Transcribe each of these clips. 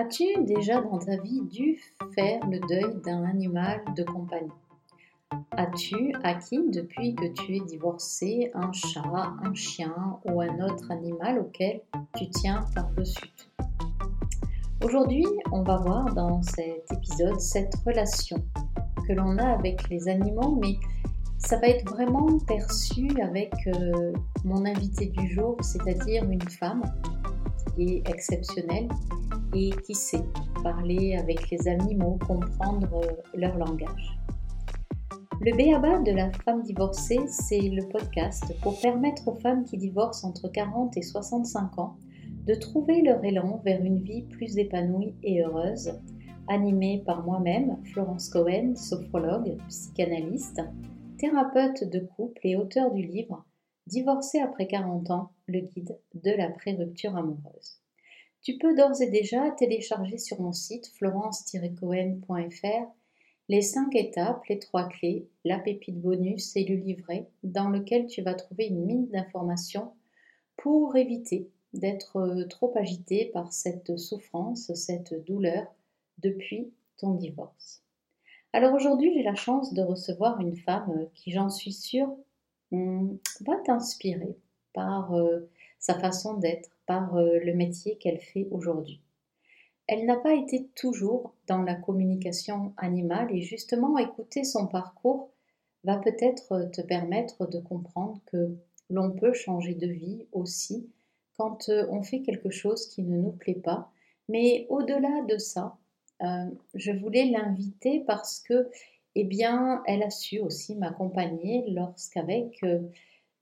As-tu déjà dans ta vie dû faire le deuil d'un animal de compagnie? As-tu acquis depuis que tu es divorcé un chat, un chien ou un autre animal auquel tu tiens par-dessus tout Aujourd'hui, on va voir dans cet épisode cette relation que l'on a avec les animaux, mais ça va être vraiment perçu avec euh, mon invité du jour, c'est-à-dire une femme qui est exceptionnelle et qui sait parler avec les animaux, comprendre euh, leur langage. Le BABA de la femme divorcée, c'est le podcast pour permettre aux femmes qui divorcent entre 40 et 65 ans de trouver leur élan vers une vie plus épanouie et heureuse, animée par moi-même, Florence Cohen, sophrologue, psychanalyste, thérapeute de couple et auteur du livre Divorcé après 40 ans, le guide de la pré-rupture amoureuse. Tu peux d'ores et déjà télécharger sur mon site florence-cohen.fr les 5 étapes, les 3 clés, la pépite bonus et le livret dans lequel tu vas trouver une mine d'informations pour éviter d'être euh, trop agité par cette souffrance, cette douleur depuis ton divorce. Alors aujourd'hui, j'ai la chance de recevoir une femme qui, j'en suis sûre, hum, va t'inspirer par euh, sa façon d'être, euh, le métier qu'elle fait aujourd'hui. Elle n'a pas été toujours dans la communication animale et justement écouter son parcours va peut-être te permettre de comprendre que l'on peut changer de vie aussi quand euh, on fait quelque chose qui ne nous plaît pas. Mais au-delà de ça, euh, je voulais l'inviter parce que, eh bien, elle a su aussi m'accompagner lorsqu'avec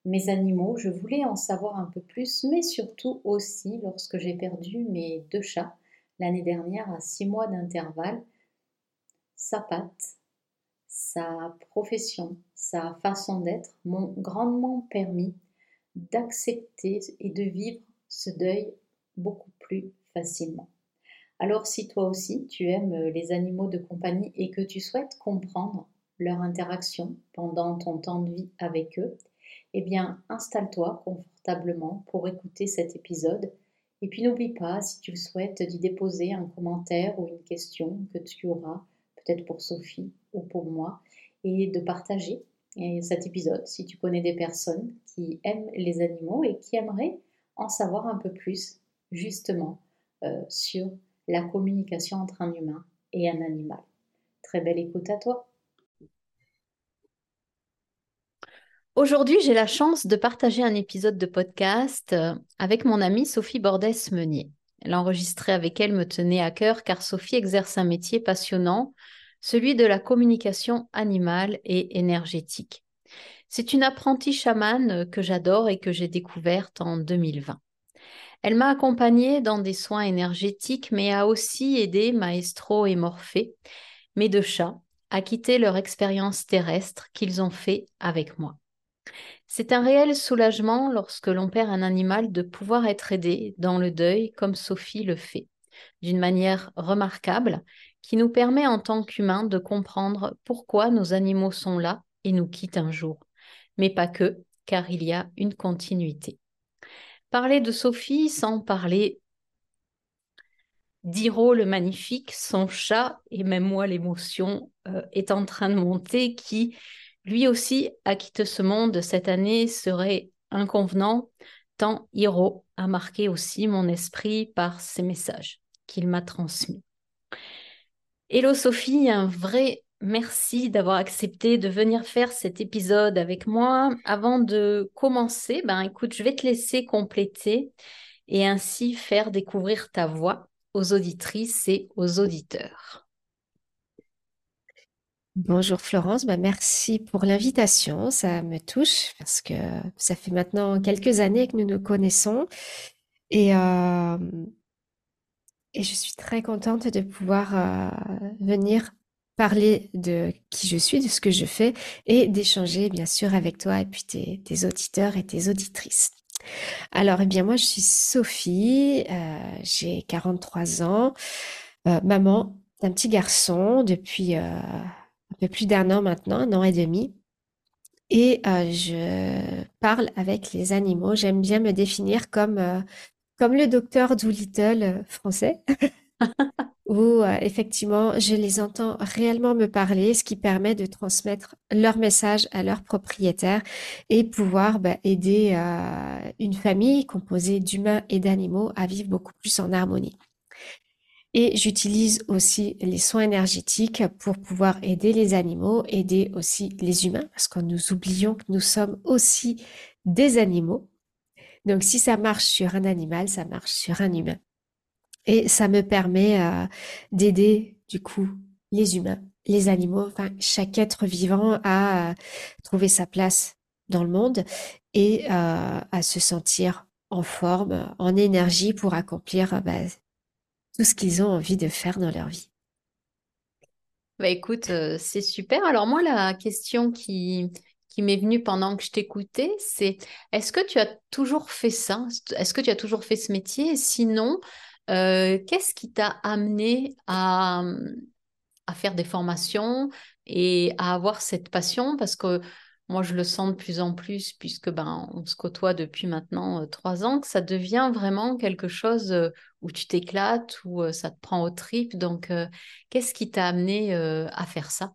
mes animaux. Je voulais en savoir un peu plus, mais surtout aussi lorsque j'ai perdu mes deux chats l'année dernière à six mois d'intervalle, sa patte, sa profession, sa façon d'être m'ont grandement permis d'accepter et de vivre ce deuil beaucoup plus facilement. Alors si toi aussi tu aimes les animaux de compagnie et que tu souhaites comprendre leur interaction pendant ton temps de vie avec eux, eh bien, installe-toi confortablement pour écouter cet épisode. Et puis n'oublie pas, si tu le souhaites, d'y déposer un commentaire ou une question que tu auras, peut-être pour Sophie ou pour moi, et de partager cet épisode si tu connais des personnes qui aiment les animaux et qui aimeraient en savoir un peu plus justement euh, sur la communication entre un humain et un animal. Très belle écoute à toi. Aujourd'hui, j'ai la chance de partager un épisode de podcast euh, avec mon amie Sophie Bordès-Meunier. L'enregistrer avec elle me tenait à cœur car Sophie exerce un métier passionnant, celui de la communication animale et énergétique. C'est une apprentie chamane que j'adore et que j'ai découverte en 2020. Elle m'a accompagnée dans des soins énergétiques, mais a aussi aidé Maestro et Morphée, mes deux chats, à quitter leur expérience terrestre qu'ils ont fait avec moi. C'est un réel soulagement lorsque l'on perd un animal de pouvoir être aidé dans le deuil comme Sophie le fait, d'une manière remarquable qui nous permet en tant qu'humains de comprendre pourquoi nos animaux sont là et nous quittent un jour. Mais pas que, car il y a une continuité. Parler de Sophie sans parler d'Hiro le magnifique, son chat, et même moi l'émotion euh, est en train de monter, qui lui aussi, à quitter ce monde cette année serait inconvenant, tant Hiro a marqué aussi mon esprit par ses messages qu'il m'a transmis. Hello Sophie, un vrai merci d'avoir accepté de venir faire cet épisode avec moi. Avant de commencer, ben écoute, je vais te laisser compléter et ainsi faire découvrir ta voix aux auditrices et aux auditeurs. Bonjour Florence, bah, merci pour l'invitation. Ça me touche parce que ça fait maintenant quelques années que nous nous connaissons et, euh, je suis très contente de pouvoir euh, venir parler de qui je suis, de ce que je fais et d'échanger bien sûr avec toi et puis tes, auditeurs et tes auditrices. Alors, eh bien, moi, je suis Sophie, euh, j'ai 43 ans, maman d'un petit garçon depuis un peu plus d'un an maintenant, un an et demi. Et euh, je parle avec les animaux. J'aime bien me définir comme, euh, comme le docteur Doolittle euh, français. où euh, effectivement je les entends réellement me parler, ce qui permet de transmettre leur message à leurs propriétaires et pouvoir bah, aider une famille composée d'humains et d'animaux à vivre beaucoup plus en harmonie. Et j'utilise aussi les soins énergétiques pour pouvoir aider les animaux, aider aussi les humains, parce que nous oublions que nous sommes aussi des animaux. Donc si ça marche sur un animal, ça marche sur un humain. Et ça me permet euh, d'aider du coup les humains, les animaux, enfin chaque être vivant à euh, trouver sa place dans le monde et euh, à se sentir en forme, en énergie pour accomplir bah, tout ce qu'ils ont envie de faire dans leur vie. Bah écoute, euh, c'est super. Alors moi, la question qui, m'est venue pendant que je t'écoutais, c'est est-ce que tu as toujours fait ça? Est-ce que tu as toujours fait ce métier? Sinon, euh, qu'est-ce qui t'a amené à, à faire des formations et à avoir cette passion? Parce que moi, je le sens de plus en plus, puisque ben, on se côtoie depuis maintenant euh, trois ans, que ça devient vraiment quelque chose euh, où tu t'éclates, où euh, ça te prend au tripes. Donc, qu'est-ce qui t'a amené à faire ça?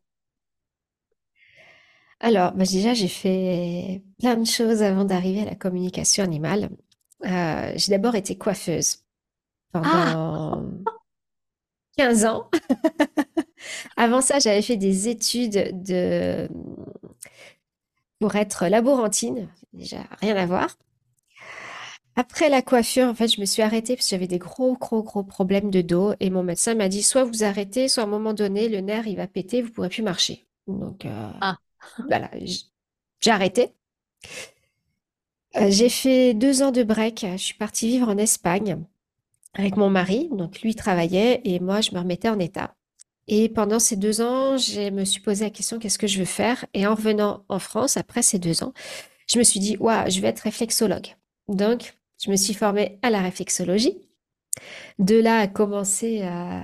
Alors, bah, déjà, j'ai fait plein de choses avant d'arriver à la communication animale. j'ai d'abord été coiffeuse Ah, pendant 15 ans. Avant ça, j'avais fait des études de pour être laborantine, déjà rien à voir. Après la coiffure, en fait, je me suis arrêtée parce que j'avais des gros, gros, gros problèmes de dos et mon médecin m'a dit soit vous arrêtez, soit à un moment donné, le nerf il va péter, vous pourrez plus marcher. Donc euh, ah, voilà, j'ai arrêté. Euh, j'ai fait deux ans de break. Je suis partie vivre en Espagne avec mon mari. Donc lui travaillait et moi je me remettais en état. Et pendant ces deux ans, je me suis posé la question, qu'est-ce que je veux faire? Et en revenant en France, après ces deux ans, je me suis dit, waouh, je vais être réflexologue. Donc, je me suis formée à la réflexologie. De là a commencé euh,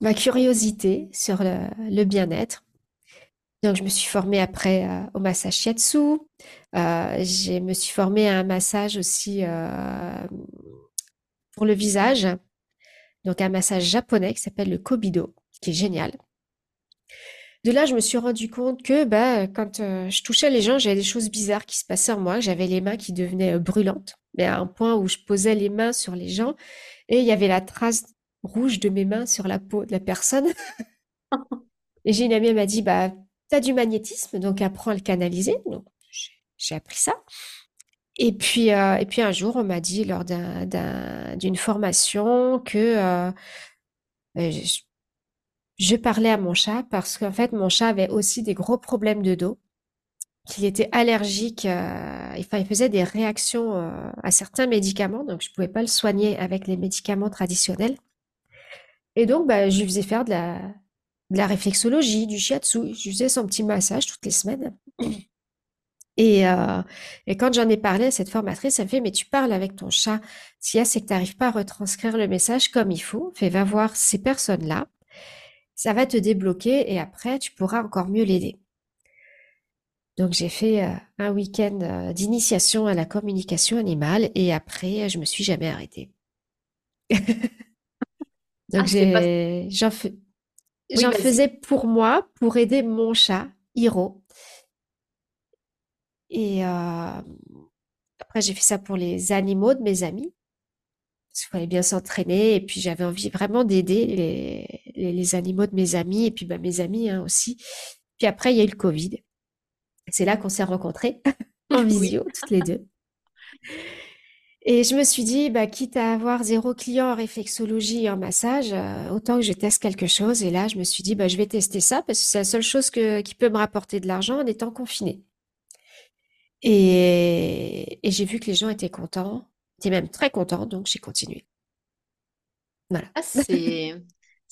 ma curiosité sur le, bien-être. Donc, je me suis formée après euh, au massage shiatsu. Euh, je me suis formée à un massage aussi euh, pour le visage. Donc, un massage japonais qui s'appelle le Kobido, qui est génial. De là, je me suis rendu compte que bah, quand euh, je touchais les gens, j'avais des choses bizarres qui se passaient en moi. J'avais les mains qui devenaient euh, brûlantes, mais à un point où je posais les mains sur les gens et il y avait la trace rouge de mes mains sur la peau de la personne. Et j'ai une amie, elle m'a dit, bah, t'as du magnétisme, donc apprends à le canaliser. Donc, j'ai appris ça. Et puis, euh, et puis un jour, on m'a dit lors d'un, d'un- d'une formation que je, je parlais à mon chat parce qu'en fait, mon chat avait aussi des gros problèmes de dos. qu'il était allergique, euh, enfin, il faisait des réactions euh, à certains médicaments, donc je pouvais pas le soigner avec les médicaments traditionnels. Et donc, bah, je lui faisais faire de la, de la réflexologie, du shiatsu. Je lui faisais son petit massage toutes les semaines. Et, euh, et quand j'en ai parlé à cette formatrice, elle me fait, mais tu parles avec ton chat. Ce qu'il y a, c'est que tu n'arrives pas à retranscrire le message comme il faut. Fais, va voir ces personnes-là. Ça va te débloquer et après, tu pourras encore mieux l'aider. Donc, j'ai fait euh, un week-end euh, d'initiation à la communication animale et après, je me suis jamais arrêtée. Donc, ah, j'ai, j'en Oui, faisais pour moi, pour aider mon chat, Hiro. Et euh, après, j'ai fait ça pour les animaux de mes amis, parce qu'il fallait bien s'entraîner. Et puis, j'avais envie vraiment d'aider les, les, les animaux de mes amis et puis bah, mes amis hein, aussi. Puis après, il y a eu le Covid. C'est là qu'on s'est rencontrés en visio, toutes les deux. Et je me suis dit, bah, quitte à avoir zéro client en réflexologie et en massage, euh, autant que je teste quelque chose. Et là, je me suis dit, bah, je vais tester ça parce que c'est la seule chose que, qui peut me rapporter de l'argent en étant confinée. Et, et j'ai vu que les gens étaient contents, étaient même très contents, donc j'ai continué. Voilà. Ah, c'est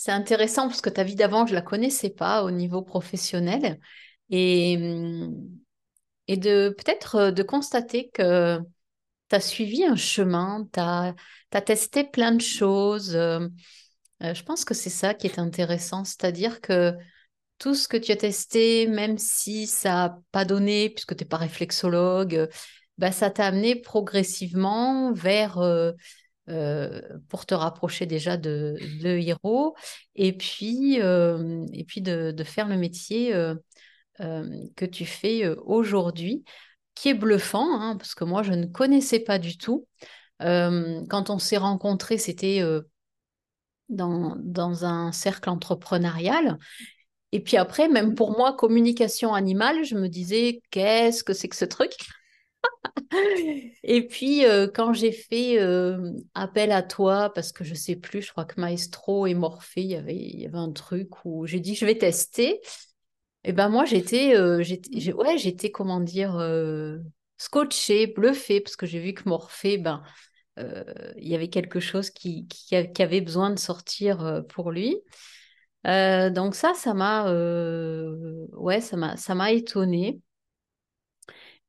c'est intéressant parce que ta vie d'avant, je la connaissais pas au niveau professionnel. Et, hum, et de peut-être euh, de constater que tu as suivi un chemin, tu as, testé plein de choses. euh, euh, je pense que c'est ça qui est intéressant, c'est-à-dire que tout ce que tu as testé, même si ça n'a pas donné, puisque tu n'es pas réflexologue, bah, ça t'a amené progressivement vers, pour te rapprocher déjà de, de Hiro et puis, et puis de, de, faire le métier que tu fais aujourd'hui, qui est bluffant, hein, parce que moi, je ne connaissais pas du tout. quand on s'est rencontrés, c'était dans, dans un cercle entrepreneurial. Et puis après, même pour moi, communication animale, je me disais, qu'est-ce que c'est que ce truc? Et puis, euh, quand j'ai fait euh, appel à toi, parce que je sais plus, je crois que Maestro et Morphée, il y avait, il y avait un truc où j'ai dit, je vais tester. Et ben moi, j'étais, euh, ouais, j'étais, comment dire, scotché, bluffé, parce que j'ai vu que Morphée, ben, il y avait quelque chose qui, qui, avait besoin de sortir pour lui. donc ça, ça m'a, ouais, ça m'a, ça m'a étonné.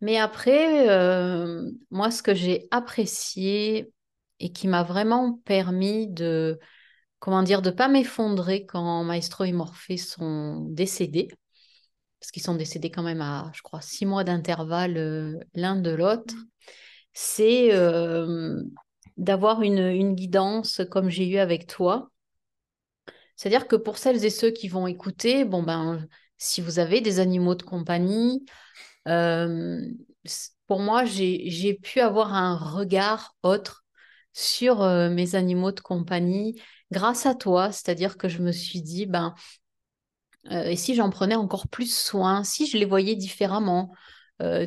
Mais après, euh, moi, ce que j'ai apprécié et qui m'a vraiment permis de, comment dire, de pas m'effondrer quand Maestro et Morphée sont décédés, parce qu'ils sont décédés quand même à, je crois, six mois d'intervalle euh, l'un de l'autre, c'est euh, d'avoir une, une guidance comme j'ai eu avec toi. C'est-à-dire que pour celles et ceux qui vont écouter, bon ben, si vous avez des animaux de compagnie, pour moi, j'ai pu avoir un regard autre sur mes animaux de compagnie grâce à toi. C'est-à-dire que je me suis dit, ben, et si j'en prenais encore plus soin, si je les voyais différemment,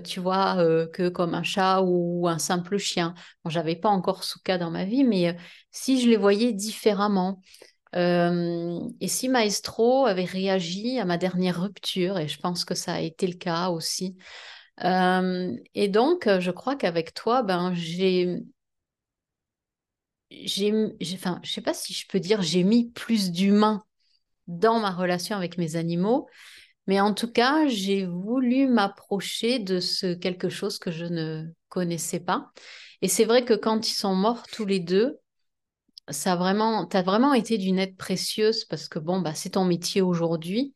tu vois, que comme un chat ou un simple chien. Bon, j'avais pas encore Souka dans ma vie, mais si je les voyais différemment, et si Maestro avait réagi à ma dernière rupture, et je pense que ça a été le cas aussi. et donc, je crois qu'avec toi, ben, j'ai, j'ai, enfin, je sais pas si je peux dire, j'ai mis plus d'humain dans ma relation avec mes animaux, mais en tout cas, j'ai voulu m'approcher de ce quelque chose que je ne connaissais pas. Et c'est vrai que quand ils sont morts tous les deux, ça a vraiment, as vraiment été d'une aide précieuse parce que bon, bah, c'est ton métier aujourd'hui.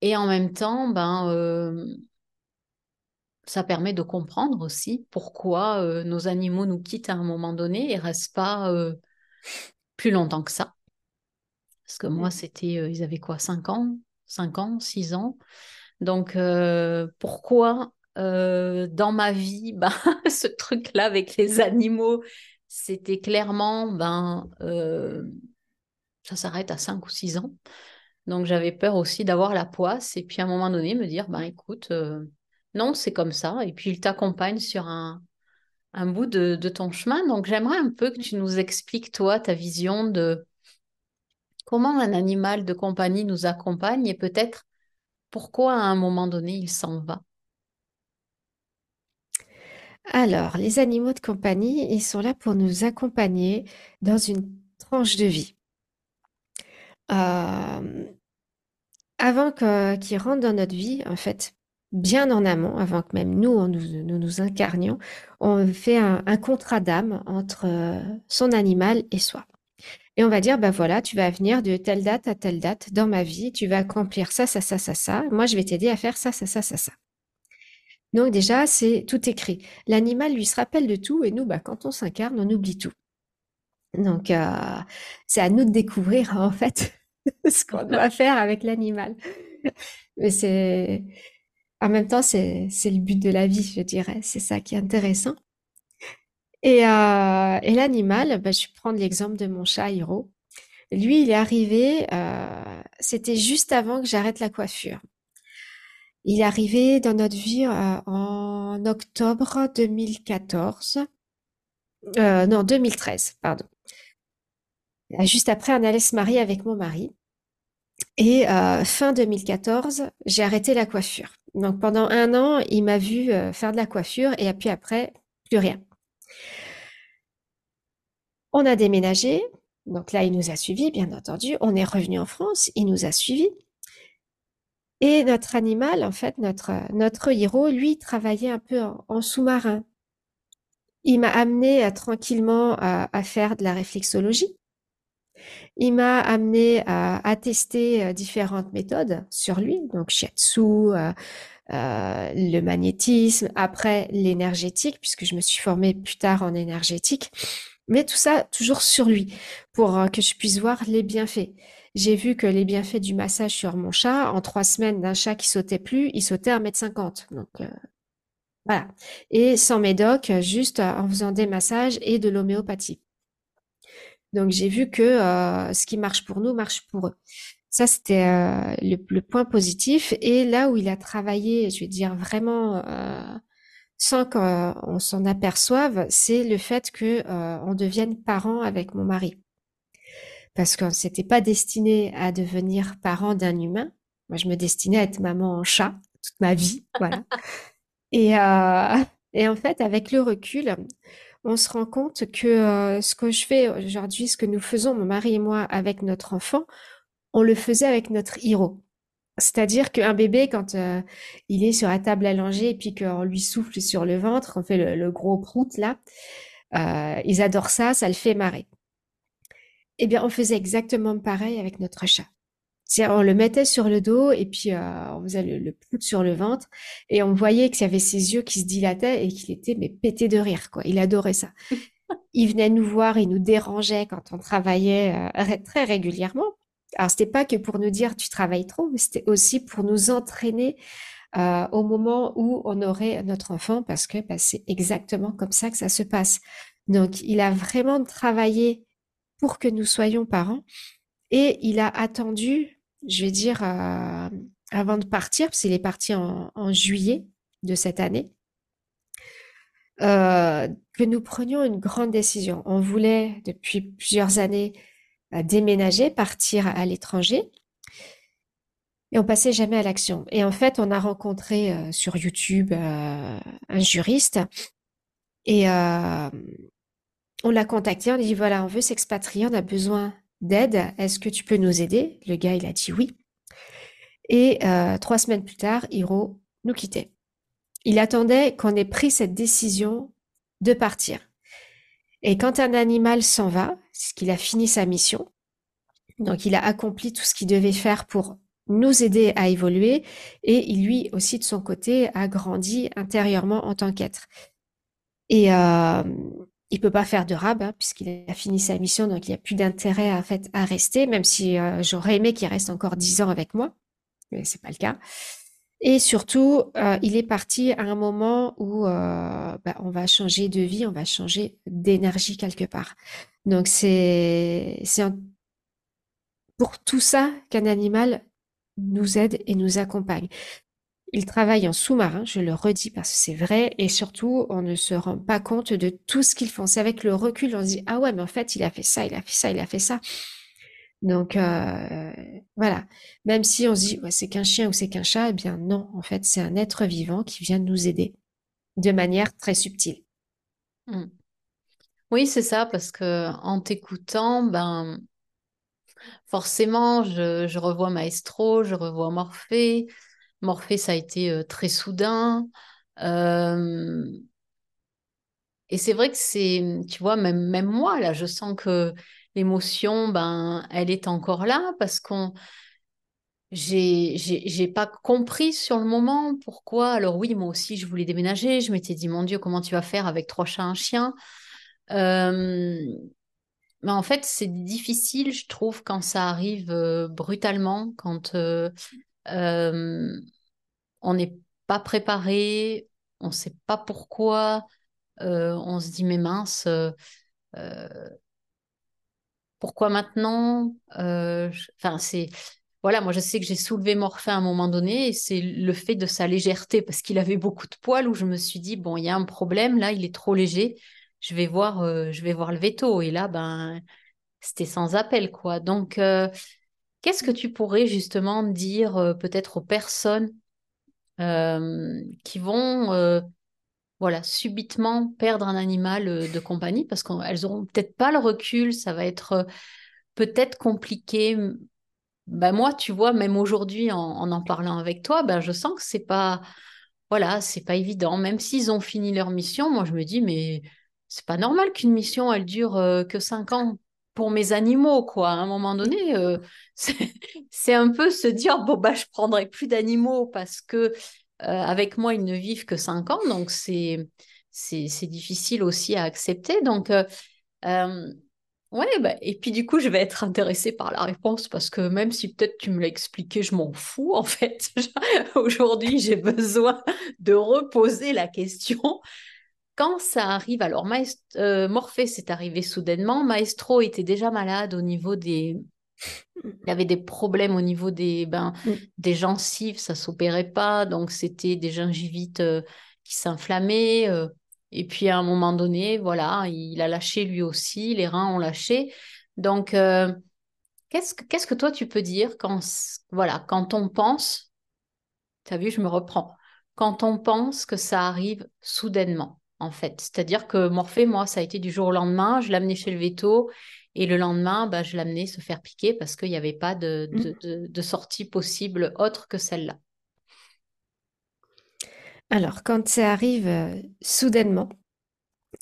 Et en même temps, ben, euh, ça permet de comprendre aussi pourquoi euh, nos animaux nous quittent à un moment donné et restent pas euh, plus longtemps que ça. Parce que moi, c'était, ils avaient quoi, 5 ans, 5 ans, 6 ans. Donc, pourquoi dans ma vie, ben, ce truc-là avec les animaux, c'était clairement, ben, euh, ça s'arrête à 5 ou 6 ans. Donc j'avais peur aussi d'avoir la poisse et puis à un moment donné me dire, ben écoute, euh, non, c'est comme ça. Et puis il t'accompagne sur un, bout de, ton chemin. Donc j'aimerais un peu que tu nous expliques, toi, ta vision de comment un animal de compagnie nous accompagne et peut-être pourquoi à un moment donné il s'en va. Alors, les animaux de compagnie, ils sont là pour nous accompagner dans une tranche de vie. Euh, avant qu'ils rentrent dans notre vie, en fait, bien en amont, avant que même nous, nous, incarnions, on fait un, contrat d'âme entre euh, son animal et soi. Et on va dire, ben voilà, tu vas venir de telle date à telle date dans ma vie, tu vas accomplir ça, ça, ça, ça, ça. Moi, je vais t'aider à faire ça, ça, ça, ça, ça. Donc déjà, c'est tout écrit. L'animal lui se rappelle de tout et nous, bah, quand on s'incarne, on oublie tout. Donc euh, c'est à nous de découvrir en fait ce qu'on doit faire avec l'animal. Mais c'est en même temps, c'est le but de la vie, je dirais. C'est ça qui est intéressant. Et, euh, et l'animal, bah, je vais prendre l'exemple de mon chat Hiro. Lui, il est arrivé, euh, c'était juste avant que j'arrête la coiffure. Il est arrivé dans notre vie euh, en octobre 2014. Euh, non, 2013, pardon. Euh, juste après, on allait se marier avec mon mari. Et fin 2014, j'ai arrêté la coiffure. Donc pendant un an, il m'a vu faire de la coiffure et puis après, plus rien. On a déménagé. Donc là, il nous a suivis, bien entendu. On est revenu en France. Il nous a suivis. Et notre animal, en fait, notre, notre héros, lui, travaillait un peu en, sous-marin. Il m'a amené euh, tranquillement à, faire de la réflexologie. Il m'a amené à, tester euh, différentes méthodes sur lui, donc shiatsu, euh, le magnétisme, après l'énergétique, puisque je me suis formée plus tard en énergétique. Mais tout ça toujours sur lui pour euh, que je puisse voir les bienfaits. J'ai vu que les bienfaits du massage sur mon chat, en trois semaines d'un chat qui sautait plus, il sautait à 1m50. Donc euh, voilà. Et sans médoc, juste en faisant des massages et de l'homéopathie. Donc j'ai vu que euh, ce qui marche pour nous marche pour eux. Ça, c'était euh, le, point positif. Et là où il a travaillé, je vais dire vraiment euh, sans qu'on s'en aperçoive, c'est le fait que on devienne parent avec mon mari. Parce qu'on ne s'était pas destiné à devenir parent d'un humain. Moi, je me destinais à être maman en chat toute ma vie, voilà. et, et en fait, avec le recul, on se rend compte que euh, ce que je fais aujourd'hui, ce que nous faisons, mon mari et moi, avec notre enfant, on le faisait avec notre héros. C'est-à-dire qu'un bébé, quand euh, il est sur la table allongée et puis qu'on lui souffle sur le ventre, qu'on fait le, gros prout là, euh, ils adorent ça, ça le fait marrer. Eh bien, on faisait exactement pareil avec notre chat on le mettait sur le dos et puis euh, on faisait le, le sur le ventre et on voyait qu'il y avait ses yeux qui se dilataient et qu'il était mais pété de rire quoi. Il adorait ça. il venait nous voir, il nous dérangeait quand on travaillait euh, très régulièrement. Alors c'était pas que pour nous dire tu travailles trop, mais c'était aussi pour nous entraîner euh, au moment où on aurait notre enfant parce que bah, c'est exactement comme ça que ça se passe. Donc il a vraiment travaillé pour que nous soyons parents et il a attendu je vais dire, euh, avant de partir, parce qu'il est parti en, juillet de cette année, euh, que nous prenions une grande décision. On voulait, depuis plusieurs années, euh, déménager, partir à l'étranger. Et on passait jamais à l'action. Et en fait, on a rencontré sur YouTube un juriste et on l'a contacté. On lui dit voilà, on veut s'expatrier, on a besoin d'aide, est-ce que tu peux nous aider? Le gars, il a dit oui. Et euh, trois semaines plus tard, Hiro nous quittait. Il attendait qu'on ait pris cette décision de partir. Et quand un animal s'en va, c'est qu'il a fini sa mission. Donc il a accompli tout ce qu'il devait faire pour nous aider à évoluer et il, lui aussi de son côté a grandi intérieurement en tant qu'être. Et, euh, il peut pas faire de rab hein, puisqu'il a fini sa mission, donc il n'y a plus d'intérêt à rester, même si euh, j'aurais aimé qu'il reste encore dix ans avec moi, mais c'est pas le cas. Et surtout, euh, il est parti à un moment où euh, bah, on va changer de vie, on va changer d'énergie quelque part. Donc c'est c'est pour tout ça qu'un animal nous aide et nous accompagne. Il travaille en sous-marin, je le redis parce que c'est vrai, et surtout, on ne se rend pas compte de tout ce qu'ils font. C'est avec le recul, on se dit, ah ouais, mais en fait, il a fait ça, il a fait ça, il a fait ça. Donc, euh, voilà. Même si on se dit, ouais, c'est qu'un chien ou c'est qu'un chat, eh bien non, en fait, c'est un être vivant qui vient nous aider de manière très subtile. Mmh. Oui, c'est ça, parce que t'écoutant, ben, forcément, je, je revois Maestro, je revois Morphée, Morphée, ça a été euh, très soudain. Euh, et c'est vrai que c'est, tu vois, même, même moi, là, je sens que l'émotion, ben, elle est encore là parce qu'on j'ai, pas compris sur le moment pourquoi. Alors oui, moi aussi, je voulais déménager. Je m'étais dit, mon Dieu, comment tu vas faire avec trois chats, un chien? Euh, Mais en fait, c'est difficile, je trouve, quand ça arrive brutalement, quand on n'est pas préparé, on ne sait pas pourquoi, on se dit mais mince, pourquoi maintenant Enfin, c'est voilà, moi je sais que j'ai soulevé Morphée à un moment donné et c'est le fait de sa légèreté parce qu'il avait beaucoup de poils où je me suis dit bon, il y a un problème là, il est trop léger, je vais voir, je vais voir le veto et là ben c'était sans appel quoi. Donc Qu'est-ce que tu pourrais justement dire euh, peut-être aux personnes euh, qui vont euh, voilà, subitement perdre un animal de compagnie? Parce qu'elles n'auront peut-être pas le recul, ça va être peut-être compliqué. Ben moi, tu vois, même aujourd'hui, en, en, parlant avec toi, ben je sens que c'est pas, voilà, c'est pas évident. Même s'ils ont fini leur mission, moi je me dis, mais c'est pas normal qu'une mission elle dure que cinq ans pour mes animaux, quoi. À un moment donné, euh, c'est un peu se dire bon bah je prendrai plus d'animaux parce que euh, avec moi ils ne vivent que 5 ans, donc c'est c'est difficile aussi à accepter. Donc Euh, ouais, bah, et puis du coup, je vais être intéressée par la réponse parce que même si peut-être tu me l'as expliqué, je m'en fous en fait. Aujourd'hui, j'ai besoin de reposer la question. Quand ça arrive, alors euh, Morphée s'est arrivé soudainement, Maestro était déjà malade au niveau des, il avait des problèmes au niveau des, ben, mm. des gencives, ça s'opérait pas, donc c'était des gingivites euh, qui s'inflammaient. Euh, et puis à un moment donné, voilà, il a lâché lui aussi, les reins ont lâché. Donc, euh, qu'est-ce, que, qu'est-ce que toi tu peux dire quand, voilà, quand on pense, tu as vu, je me reprends, quand on pense que ça arrive soudainement, en fait. C'est-à-dire que Morphée, moi, ça a été du jour au lendemain, je amené chez le veto, et le lendemain, bah, je l'amenais se faire piquer parce qu'il n'y avait pas de, mm. de, sortie possible autre que celle-là. Alors, quand ça arrive euh, soudainement,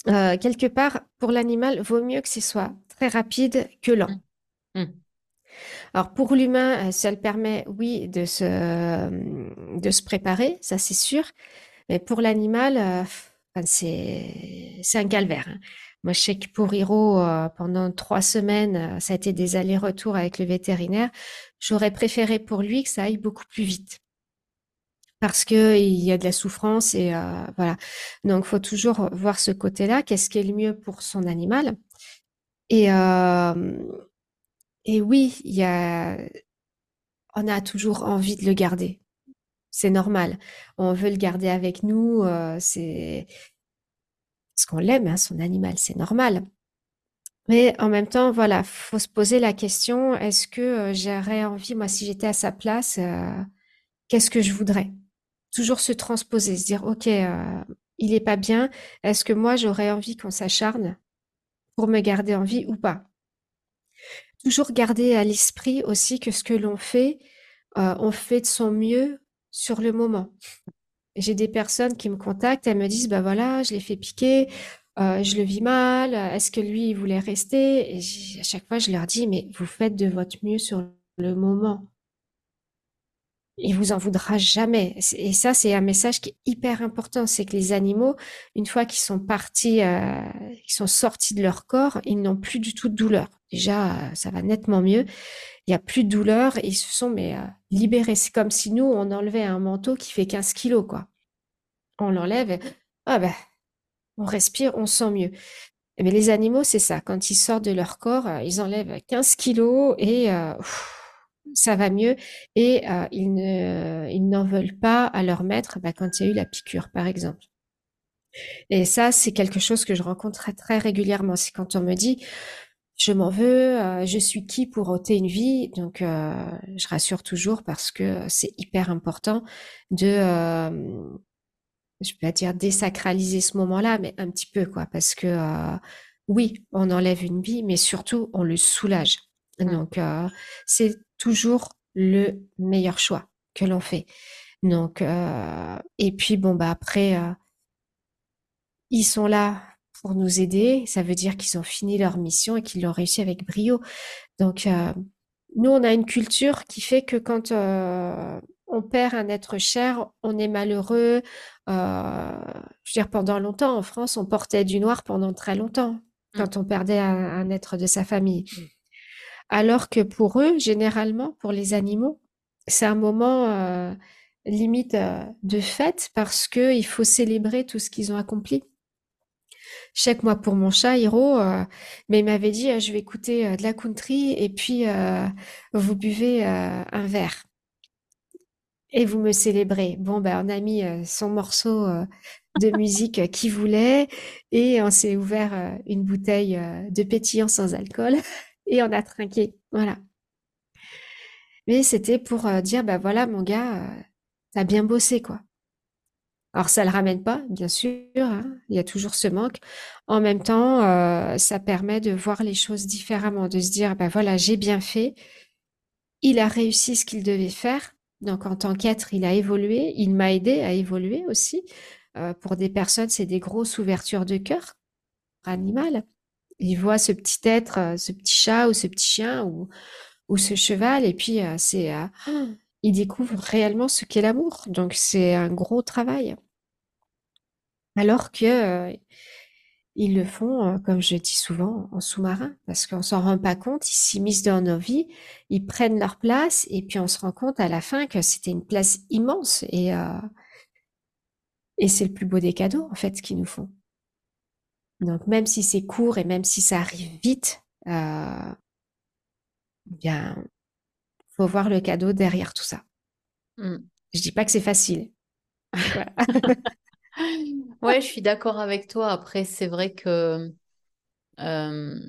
euh, quelque part, pour l'animal, vaut mieux que ce soit très rapide que lent. Mm. Mm. Alors, pour l'humain, euh, ça le permet, oui, de se, de se préparer, ça c'est sûr. Mais pour l'animal, c'est un calvaire. Hein. Moi, je sais que pour Hiro, euh, pendant trois semaines, euh, ça a été des allers-retours avec le vétérinaire. J'aurais préféré pour lui que ça aille beaucoup plus vite. Parce que il y a de la souffrance et euh, voilà. Donc, faut toujours voir ce côté-là. Qu'est-ce qui est le mieux pour son animal Et et oui, on a toujours envie de le garder. C'est normal. On veut le garder avec nous. c'est parce qu'on l'aime, hein, son animal, c'est normal. Mais en même temps, voilà, faut se poser la question, est-ce que euh, j'aurais envie, moi, si j'étais à sa place, euh, qu'est-ce que je voudrais? Toujours se transposer, se dire, OK, euh, il est pas bien, est-ce que moi, j'aurais envie qu'on s'acharne pour me garder en vie ou pas? Toujours garder à l'esprit aussi que ce que l'on fait, on fait de son mieux sur le moment. J'ai des personnes qui me contactent, elles me disent, bah voilà, je l'ai fait piquer, euh, je le vis mal, est-ce que lui, il voulait rester? Et à chaque fois, je leur dis, mais vous faites de votre mieux sur le moment. Il vous en voudra jamais. Et ça, c'est un message qui est hyper important. C'est que les animaux, une fois qu'ils sont partis, euh, qu'ils sont sortis de leur corps, ils n'ont plus du tout de douleur. Déjà, ça va nettement mieux. Il n'y a plus de douleur ils se sont mais euh, libérés. C'est comme si nous, on enlevait un manteau qui fait 15 kilos, quoi. On l'enlève ah ben, on respire, on sent mieux. Mais les animaux, c'est ça. Quand ils sortent de leur corps, euh, ils enlèvent 15 kilos et ça va mieux et euh, ils ne, ils n'en veulent pas à leur maître bah, quand il y a eu la piqûre, par exemple. Et ça, c'est quelque chose que je rencontre très régulièrement. C'est quand on me dit, je m'en veux, euh, je suis qui pour ôter une vie? Donc, euh, je rassure toujours parce que c'est hyper important de, je vais pas dire désacraliser ce moment-là, mais un petit peu quoi, parce que oui, on enlève une vie, mais surtout on le soulage. Mmh. Donc, c'est toujours le meilleur choix que l'on fait. Donc, euh, et puis bon bah après, euh, ils sont là pour nous aider. Ça veut dire qu'ils ont fini leur mission et qu'ils l'ont réussi avec brio. Donc, euh, nous, on a une culture qui fait que quand on perd un être cher, on est malheureux. je veux dire, pendant longtemps, en France, on portait du noir pendant très longtemps mmh. quand on perdait un, un être de sa famille. Alors que pour eux, généralement, pour les animaux, c'est un moment euh, limite euh, de fête parce que il faut célébrer tout ce qu'ils ont accompli. Chaque mois pour mon chat, Hiro, euh, mais il m'avait dit je vais écouter de la country et puis vous buvez un verre et vous me célébrez. Bon, ben, on a mis son morceau de musique qu'il voulait et on s'est ouvert une bouteille de pétillant sans alcool et on a trinqué. Voilà. Mais c'était pour euh, dire, bah voilà, mon gars, euh, t'as bien bossé, quoi. Alors, ça le ramène pas, bien sûr, hein, il y a toujours ce manque. En même temps, euh, ça permet de voir les choses différemment, de se dire, bah voilà, j'ai bien fait, il a réussi ce qu'il devait faire. Donc, en tant qu'être, il a évolué, il m'a aidé à évoluer aussi. pour des personnes, c'est des grosses ouvertures de cœur animal il voit ce petit être, euh, ce petit chat ou ce petit chien ou, ce cheval, et puis euh, c'est, euh, il découvre réellement ce qu'est l'amour. Donc c'est un gros travail. Alors que ils le font, comme je dis souvent, en sous-marin, parce qu'on s'en rend pas compte, ils s'immiscent dans nos vies, ils prennent leur place, et puis on se rend compte à la fin que c'était une place immense, et, et c'est le plus beau des cadeaux, en fait, qu'ils nous font. Donc, même si c'est court et même si ça arrive vite, euh, bien, faut voir le cadeau derrière tout ça. Mm. Je dis pas que c'est facile. ouais, je suis d'accord avec toi. Après, c'est vrai que euh,